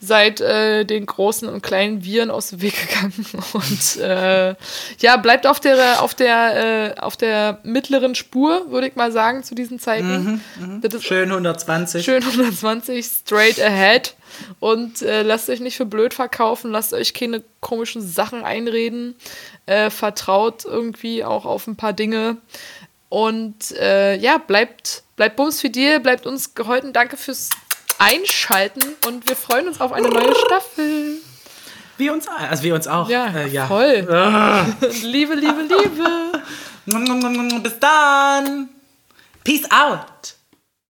Seid äh, den großen und kleinen Viren aus dem Weg gegangen und äh, ja, bleibt auf der auf der äh, auf der mittleren Spur, würde ich mal sagen, zu diesen Zeiten. Das ist Schön 120. schön 120 straight ahead und äh, lasst euch nicht für blöd verkaufen, lasst euch keine komischen Sachen einreden, äh, vertraut irgendwie auch auf ein paar Dinge und äh, ja, bleibt, bleibt bumsfidel, bleibt uns geholfen. Danke fürs Einschalten und wir freuen uns auf eine neue Staffel. Wir uns, also wir uns auch. Ja, äh, ja. voll. Ah. Liebe, Liebe, Liebe. Bis dann. Peace out.